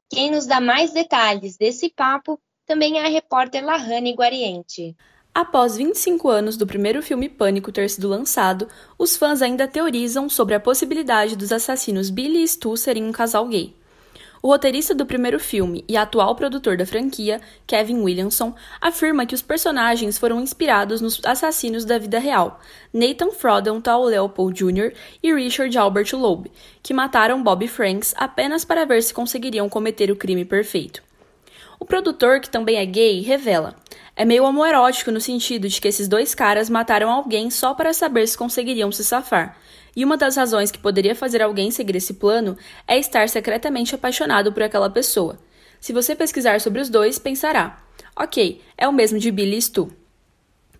[SPEAKER 3] Quem nos dá mais detalhes desse papo também é a repórter Lahane Guariente.
[SPEAKER 19] Após 25 anos do primeiro filme Pânico ter sido lançado, os fãs ainda teorizam sobre a possibilidade dos assassinos Billy e Stu serem um casal gay. O roteirista do primeiro filme e atual produtor da franquia, Kevin Williamson, afirma que os personagens foram inspirados nos assassinos da vida real, Nathan Froddental Leopold Jr. e Richard Albert Loeb, que mataram Bob Franks apenas para ver se conseguiriam cometer o crime perfeito. O produtor, que também é gay, revela: é meio homoerótico no sentido de que esses dois caras mataram alguém só para saber se conseguiriam se safar, e uma das razões que poderia fazer alguém seguir esse plano é estar secretamente apaixonado por aquela pessoa. Se você pesquisar sobre os dois, pensará: ok, é o mesmo de Billy e Stu.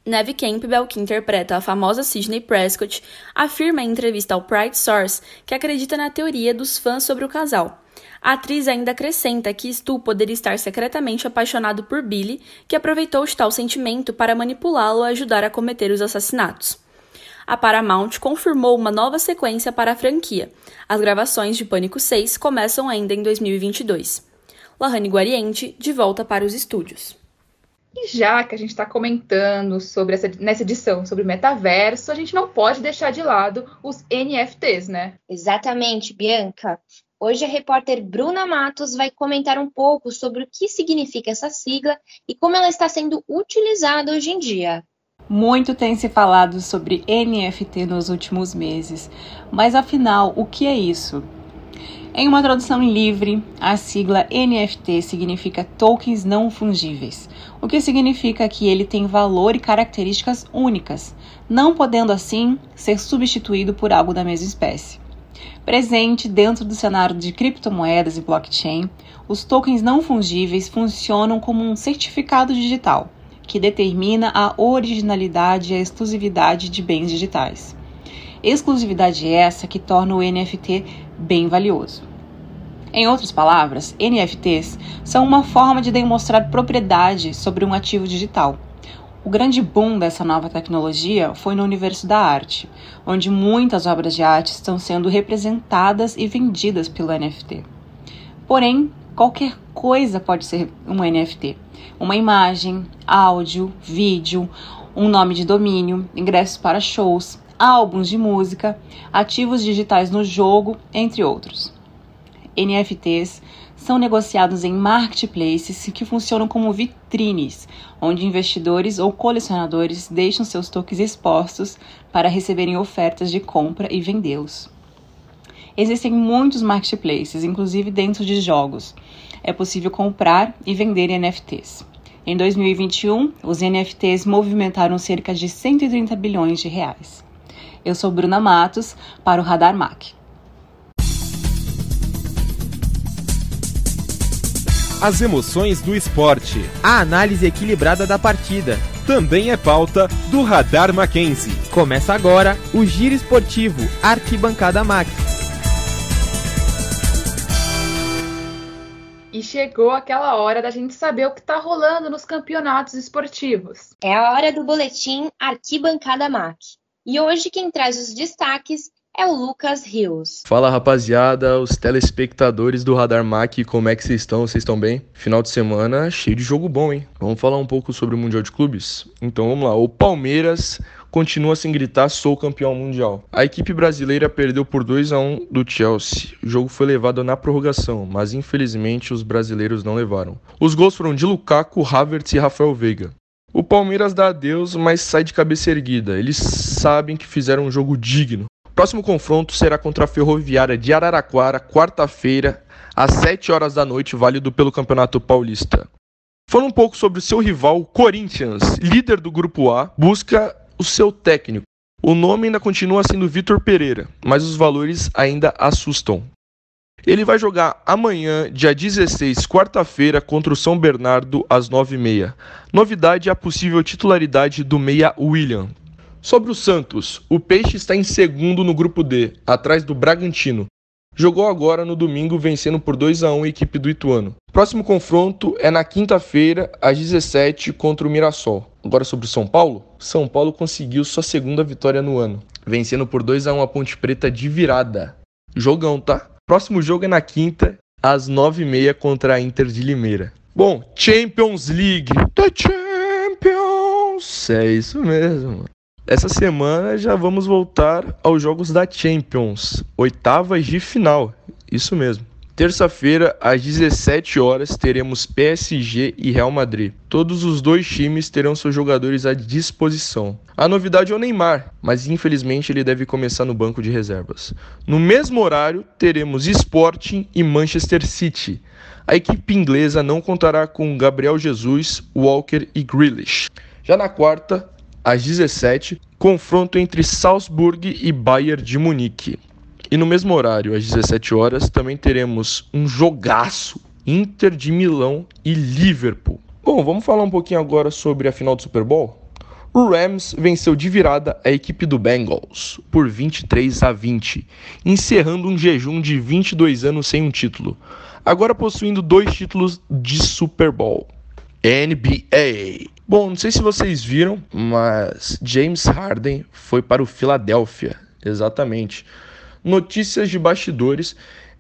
[SPEAKER 19] Neve Campbell, que interpreta a famosa Sidney Prescott, afirma em entrevista ao Pride Source que acredita na teoria dos fãs sobre o casal. A atriz ainda acrescenta que Stu poderia estar secretamente apaixonado por Billy, que aproveitou de tal sentimento para manipulá-lo a ajudar a cometer os assassinatos a Paramount confirmou uma nova sequência para a franquia. As gravações de Pânico 6 começam ainda em 2022. Lahane Guariente, de volta para os estúdios.
[SPEAKER 2] E já que a gente está comentando sobre essa nessa edição sobre metaverso, a gente não pode deixar de lado os NFTs, né?
[SPEAKER 3] Exatamente, Bianca. Hoje a repórter Bruna Matos vai comentar um pouco sobre o que significa essa sigla e como ela está sendo utilizada hoje em dia.
[SPEAKER 20] Muito tem se falado sobre NFT nos últimos meses, mas afinal, o que é isso? Em uma tradução livre, a sigla NFT significa tokens não fungíveis, o que significa que ele tem valor e características únicas, não podendo assim ser substituído por algo da mesma espécie. Presente dentro do cenário de criptomoedas e blockchain, os tokens não fungíveis funcionam como um certificado digital que determina a originalidade e a exclusividade de bens digitais. Exclusividade essa que torna o NFT bem valioso. Em outras palavras, NFTs são uma forma de demonstrar propriedade sobre um ativo digital. O grande boom dessa nova tecnologia foi no universo da arte, onde muitas obras de arte estão sendo representadas e vendidas pelo NFT. Porém, qualquer coisa pode ser um NFT. Uma imagem, áudio, vídeo, um nome de domínio, ingressos para shows, álbuns de música, ativos digitais no jogo, entre outros. NFTs são negociados em marketplaces que funcionam como vitrines, onde investidores ou colecionadores deixam seus tokens expostos para receberem ofertas de compra e vendê-los. Existem muitos marketplaces, inclusive dentro de jogos. É possível comprar e vender NFTs. Em 2021, os NFTs movimentaram cerca de 130 bilhões de reais. Eu sou Bruna Matos para o Radar Mac.
[SPEAKER 1] As emoções do esporte.
[SPEAKER 21] A análise equilibrada da partida.
[SPEAKER 1] Também é pauta do Radar Mackenzie.
[SPEAKER 21] Começa agora o Giro Esportivo Arquibancada Mac.
[SPEAKER 2] Chegou aquela hora da gente saber o que está rolando nos campeonatos esportivos.
[SPEAKER 3] É a hora do boletim Arquibancada MAC. E hoje quem traz os destaques é o Lucas Rios.
[SPEAKER 22] Fala rapaziada, os telespectadores do Radar Mac, como é que vocês estão? Vocês estão bem? Final de semana cheio de jogo bom, hein? Vamos falar um pouco sobre o Mundial de Clubes? Então vamos lá, o Palmeiras continua sem gritar sou campeão mundial. A equipe brasileira perdeu por 2 a 1 do Chelsea. O jogo foi levado na prorrogação, mas infelizmente os brasileiros não levaram. Os gols foram de Lukaku, Havertz e Rafael Veiga. O Palmeiras dá adeus, mas sai de cabeça erguida. Eles sabem que fizeram um jogo digno. Próximo confronto será contra a Ferroviária de Araraquara, quarta-feira, às 7 horas da noite, válido pelo Campeonato Paulista. Falando um pouco sobre o seu rival, Corinthians, líder do Grupo A, busca o seu técnico. O nome ainda continua sendo Vitor Pereira, mas os valores ainda assustam. Ele vai jogar amanhã, dia 16, quarta-feira, contra o São Bernardo, às 9h30. Novidade é a possível titularidade do meia William. Sobre o Santos, o Peixe está em segundo no grupo D, atrás do Bragantino. Jogou agora no domingo, vencendo por 2 a 1 a equipe do Ituano. Próximo confronto é na quinta-feira, às 17 contra o Mirassol. Agora sobre o São Paulo, São Paulo conseguiu sua segunda vitória no ano, vencendo por 2 a 1 a Ponte Preta de virada. Jogão, tá? Próximo jogo é na quinta, às 9h30 contra a Inter de Limeira. Bom, Champions League. The Champions! É isso mesmo. Essa semana já vamos voltar aos jogos da Champions, oitavas de final. Isso mesmo. Terça-feira, às 17 horas, teremos PSG e Real Madrid. Todos os dois times terão seus jogadores à disposição. A novidade é o Neymar, mas infelizmente ele deve começar no banco de reservas. No mesmo horário, teremos Sporting e Manchester City. A equipe inglesa não contará com Gabriel Jesus, Walker e Grealish. Já na quarta, às 17, confronto entre Salzburg e Bayern de Munique. E no mesmo horário, às 17 horas, também teremos um jogaço Inter de Milão e Liverpool. Bom, vamos falar um pouquinho agora sobre a final do Super Bowl? O Rams venceu de virada a equipe do Bengals por 23 a 20, encerrando um jejum de 22 anos sem um título, agora possuindo dois títulos de Super Bowl. NBA. Bom, não sei se vocês viram, mas James Harden foi para o Philadelphia. Exatamente. Notícias de bastidores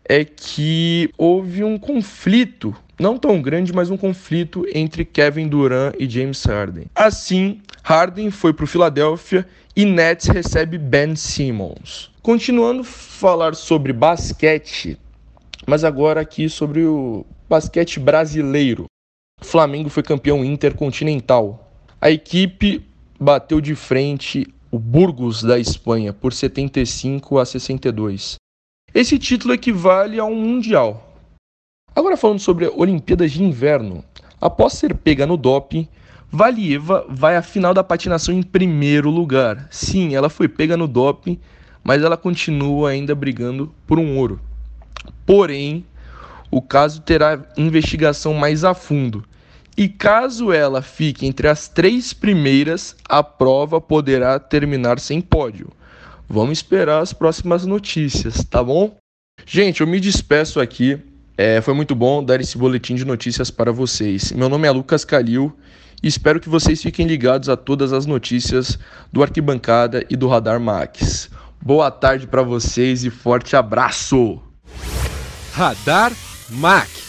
[SPEAKER 22] é que houve um conflito, não tão grande, mas um conflito entre Kevin Durant e James Harden. Assim, Harden foi para o Philadelphia e Nets recebe Ben Simmons. Continuando a falar sobre basquete, mas agora aqui sobre o basquete brasileiro. Flamengo foi campeão intercontinental. A equipe bateu de frente o Burgos da Espanha por 75 a 62. Esse título equivale a um mundial. Agora falando sobre Olimpíadas de Inverno, após ser pega no doping, Valieva vai à final da patinação em primeiro lugar. Sim, ela foi pega no doping, mas ela continua ainda brigando por um ouro. Porém, o caso terá investigação mais a fundo. E caso ela fique entre as três primeiras, a prova poderá terminar sem pódio. Vamos esperar as próximas notícias, tá bom? Gente, eu me despeço aqui. É, foi muito bom dar esse boletim de notícias para vocês. Meu nome é Lucas Calil e espero que vocês fiquem ligados a todas as notícias do Arquibancada e do Radar Max. Boa tarde para vocês e forte abraço!
[SPEAKER 1] Radar Mac.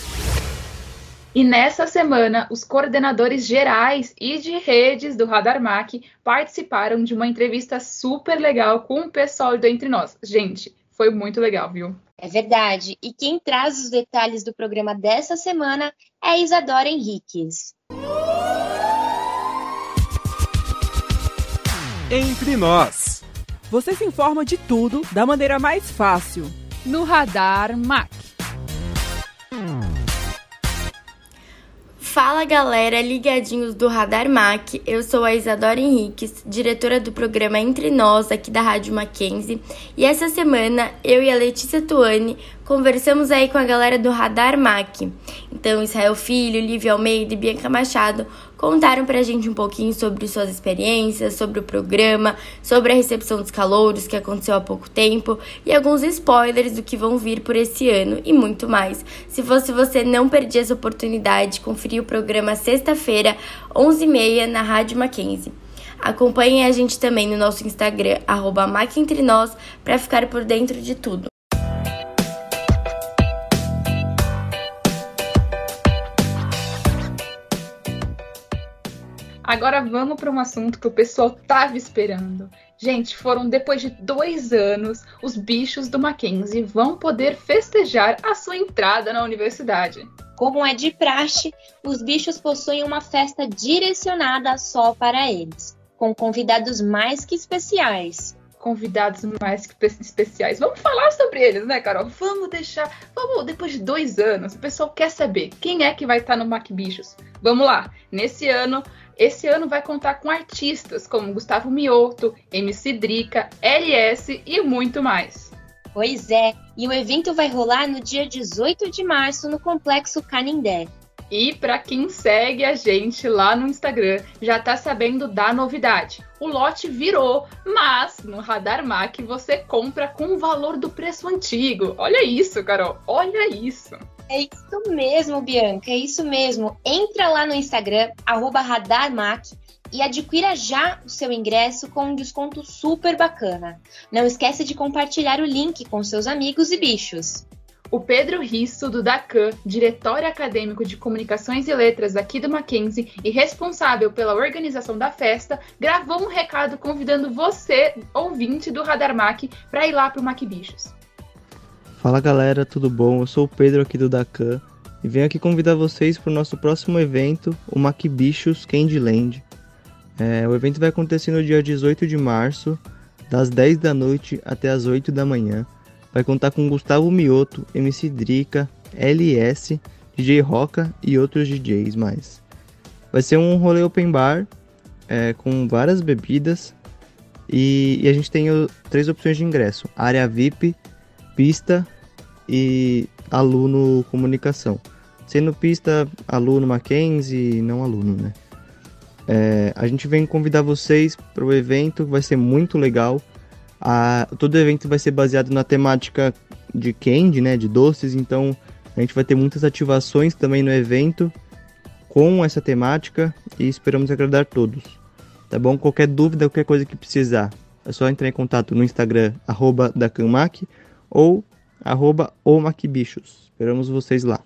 [SPEAKER 2] E nessa semana, os coordenadores gerais e de redes do Radar Mac participaram de uma entrevista super legal com o pessoal do Entre Nós. Gente, foi muito legal, viu?
[SPEAKER 3] É verdade. E quem traz os detalhes do programa dessa semana é Isadora Henriques.
[SPEAKER 1] Entre Nós.
[SPEAKER 10] Você se informa de tudo da maneira mais fácil. No Radar Mac.
[SPEAKER 23] Fala galera, ligadinhos do Radar Mac. Eu sou a Isadora Henriques, diretora do programa Entre Nós aqui da Rádio Mackenzie. E essa semana eu e a Letícia Tuani conversamos aí com a galera do Radar Mac. Então, Israel Filho, Lívia Almeida e Bianca Machado contaram pra gente um pouquinho sobre suas experiências, sobre o programa, sobre a recepção dos calouros que aconteceu há pouco tempo e alguns spoilers do que vão vir por esse ano e muito mais. Se fosse você, não perdia essa oportunidade de conferir o programa sexta-feira, 11h30 na Rádio Mackenzie. Acompanhem a gente também no nosso Instagram, arroba para ficar por dentro de tudo.
[SPEAKER 2] Agora vamos para um assunto que o pessoal tava esperando. Gente, foram depois de dois anos, os bichos do Mackenzie vão poder festejar a sua entrada na universidade.
[SPEAKER 3] Como é de praxe, os bichos possuem uma festa direcionada só para eles, com convidados mais que especiais.
[SPEAKER 2] Convidados mais que especiais. Vamos falar sobre eles, né, Carol? Vamos deixar. Vamos, depois de dois anos, o pessoal quer saber quem é que vai estar no Mac Bichos. Vamos lá. Nesse ano, esse ano vai contar com artistas como Gustavo Mioto, MC Drica, LS e muito mais.
[SPEAKER 3] Pois é, e o evento vai rolar no dia 18 de março no Complexo Canindé.
[SPEAKER 2] E para quem segue a gente lá no Instagram, já tá sabendo da novidade. O lote virou, mas no Radar Mac você compra com o valor do preço antigo. Olha isso, Carol, olha isso.
[SPEAKER 3] É isso mesmo, Bianca, é isso mesmo. Entra lá no Instagram, RadarMac, e adquira já o seu ingresso com um desconto super bacana. Não esqueça de compartilhar o link com seus amigos e bichos.
[SPEAKER 2] O Pedro Risso, do DACAN, diretório acadêmico de comunicações e letras aqui do Mackenzie e responsável pela organização da festa, gravou um recado convidando você, ouvinte do Radar Mac, para ir lá para o Mac Bichos.
[SPEAKER 24] Fala galera, tudo bom? Eu sou o Pedro aqui do Dacan e venho aqui convidar vocês para o nosso próximo evento, o Macbichos Candyland. É, o evento vai acontecer no dia 18 de março, das 10 da noite até as 8 da manhã. Vai contar com Gustavo Mioto, MC Drica, LS, DJ Roca e outros DJs mais. Vai ser um rolê open bar é, com várias bebidas e, e a gente tem o, três opções de ingresso: área VIP, pista e aluno comunicação. Sendo pista aluno Mackenzie, não aluno, né? É, a gente vem convidar vocês para o evento, vai ser muito legal. A, todo evento vai ser baseado na temática de candy, né, de doces, então a gente vai ter muitas ativações também no evento com essa temática e esperamos agradar todos. Tá bom? Qualquer dúvida, qualquer coisa que precisar, é só entrar em contato no Instagram, arroba da Canmac, ou arroba omacbichos. Esperamos vocês lá.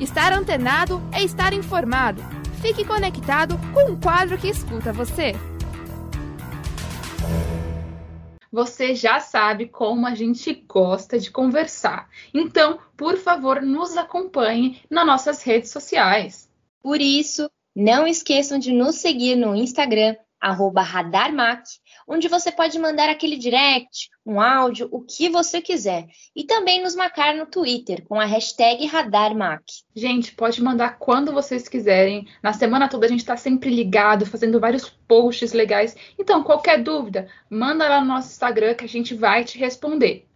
[SPEAKER 10] Estar antenado é estar informado. Fique conectado com um quadro que escuta você.
[SPEAKER 2] Você já sabe como a gente gosta de conversar. Então, por favor, nos acompanhe nas nossas redes sociais.
[SPEAKER 3] Por isso, Não esqueçam de nos seguir no Instagram, RadarMac, onde você pode mandar aquele direct, um áudio, o que você quiser. E também nos marcar no Twitter com a hashtag RadarMac.
[SPEAKER 2] Gente, pode mandar quando vocês quiserem. Na semana toda a gente está sempre ligado, fazendo vários posts legais. Então, qualquer dúvida, manda lá no nosso Instagram que a gente vai te responder.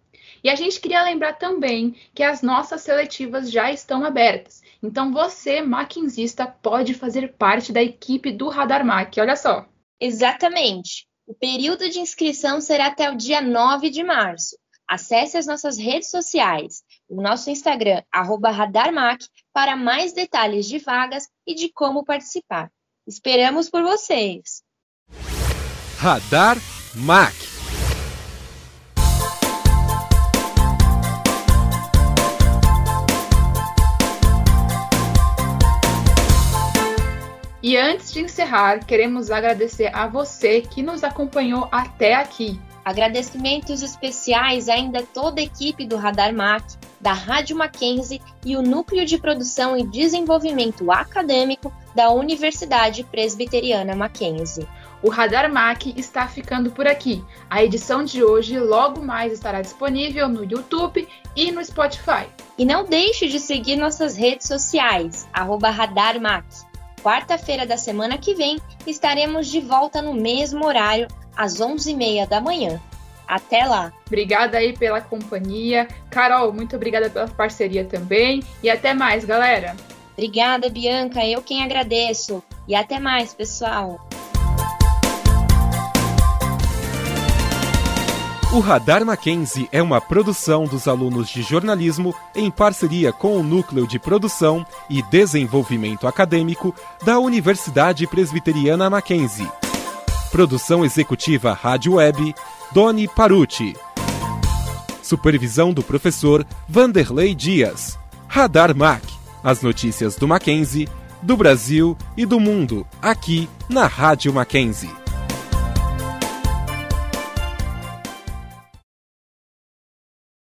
[SPEAKER 2] E a gente queria lembrar também que as nossas seletivas já estão abertas. Então você, maquinzista, pode fazer parte da equipe do Radar Mac. Olha só.
[SPEAKER 3] Exatamente. O período de inscrição será até o dia 9 de março. Acesse as nossas redes sociais, o nosso Instagram, RadarMac, para mais detalhes de vagas e de como participar. Esperamos por vocês!
[SPEAKER 1] Radar Mac
[SPEAKER 2] E antes de encerrar, queremos agradecer a você que nos acompanhou até aqui.
[SPEAKER 3] Agradecimentos especiais ainda a toda a equipe do Radar Mac, da Rádio Mackenzie e o Núcleo de Produção e Desenvolvimento Acadêmico da Universidade Presbiteriana Mackenzie.
[SPEAKER 2] O Radar Mac está ficando por aqui. A edição de hoje logo mais estará disponível no YouTube e no Spotify.
[SPEAKER 3] E não deixe de seguir nossas redes sociais, arroba Radar Mac quarta-feira da semana que vem, estaremos de volta no mesmo horário, às 11h30 da manhã. Até lá!
[SPEAKER 2] Obrigada aí pela companhia. Carol, muito obrigada pela parceria também. E até mais, galera!
[SPEAKER 3] Obrigada, Bianca. Eu quem agradeço. E até mais, pessoal!
[SPEAKER 1] O Radar Mackenzie é uma produção dos alunos de jornalismo em parceria com o Núcleo de Produção e Desenvolvimento Acadêmico da Universidade Presbiteriana Mackenzie. Produção executiva Rádio Web, Doni Paruti. Supervisão do professor Vanderlei Dias. Radar Mac. As notícias do Mackenzie, do Brasil e do mundo, aqui na Rádio Mackenzie.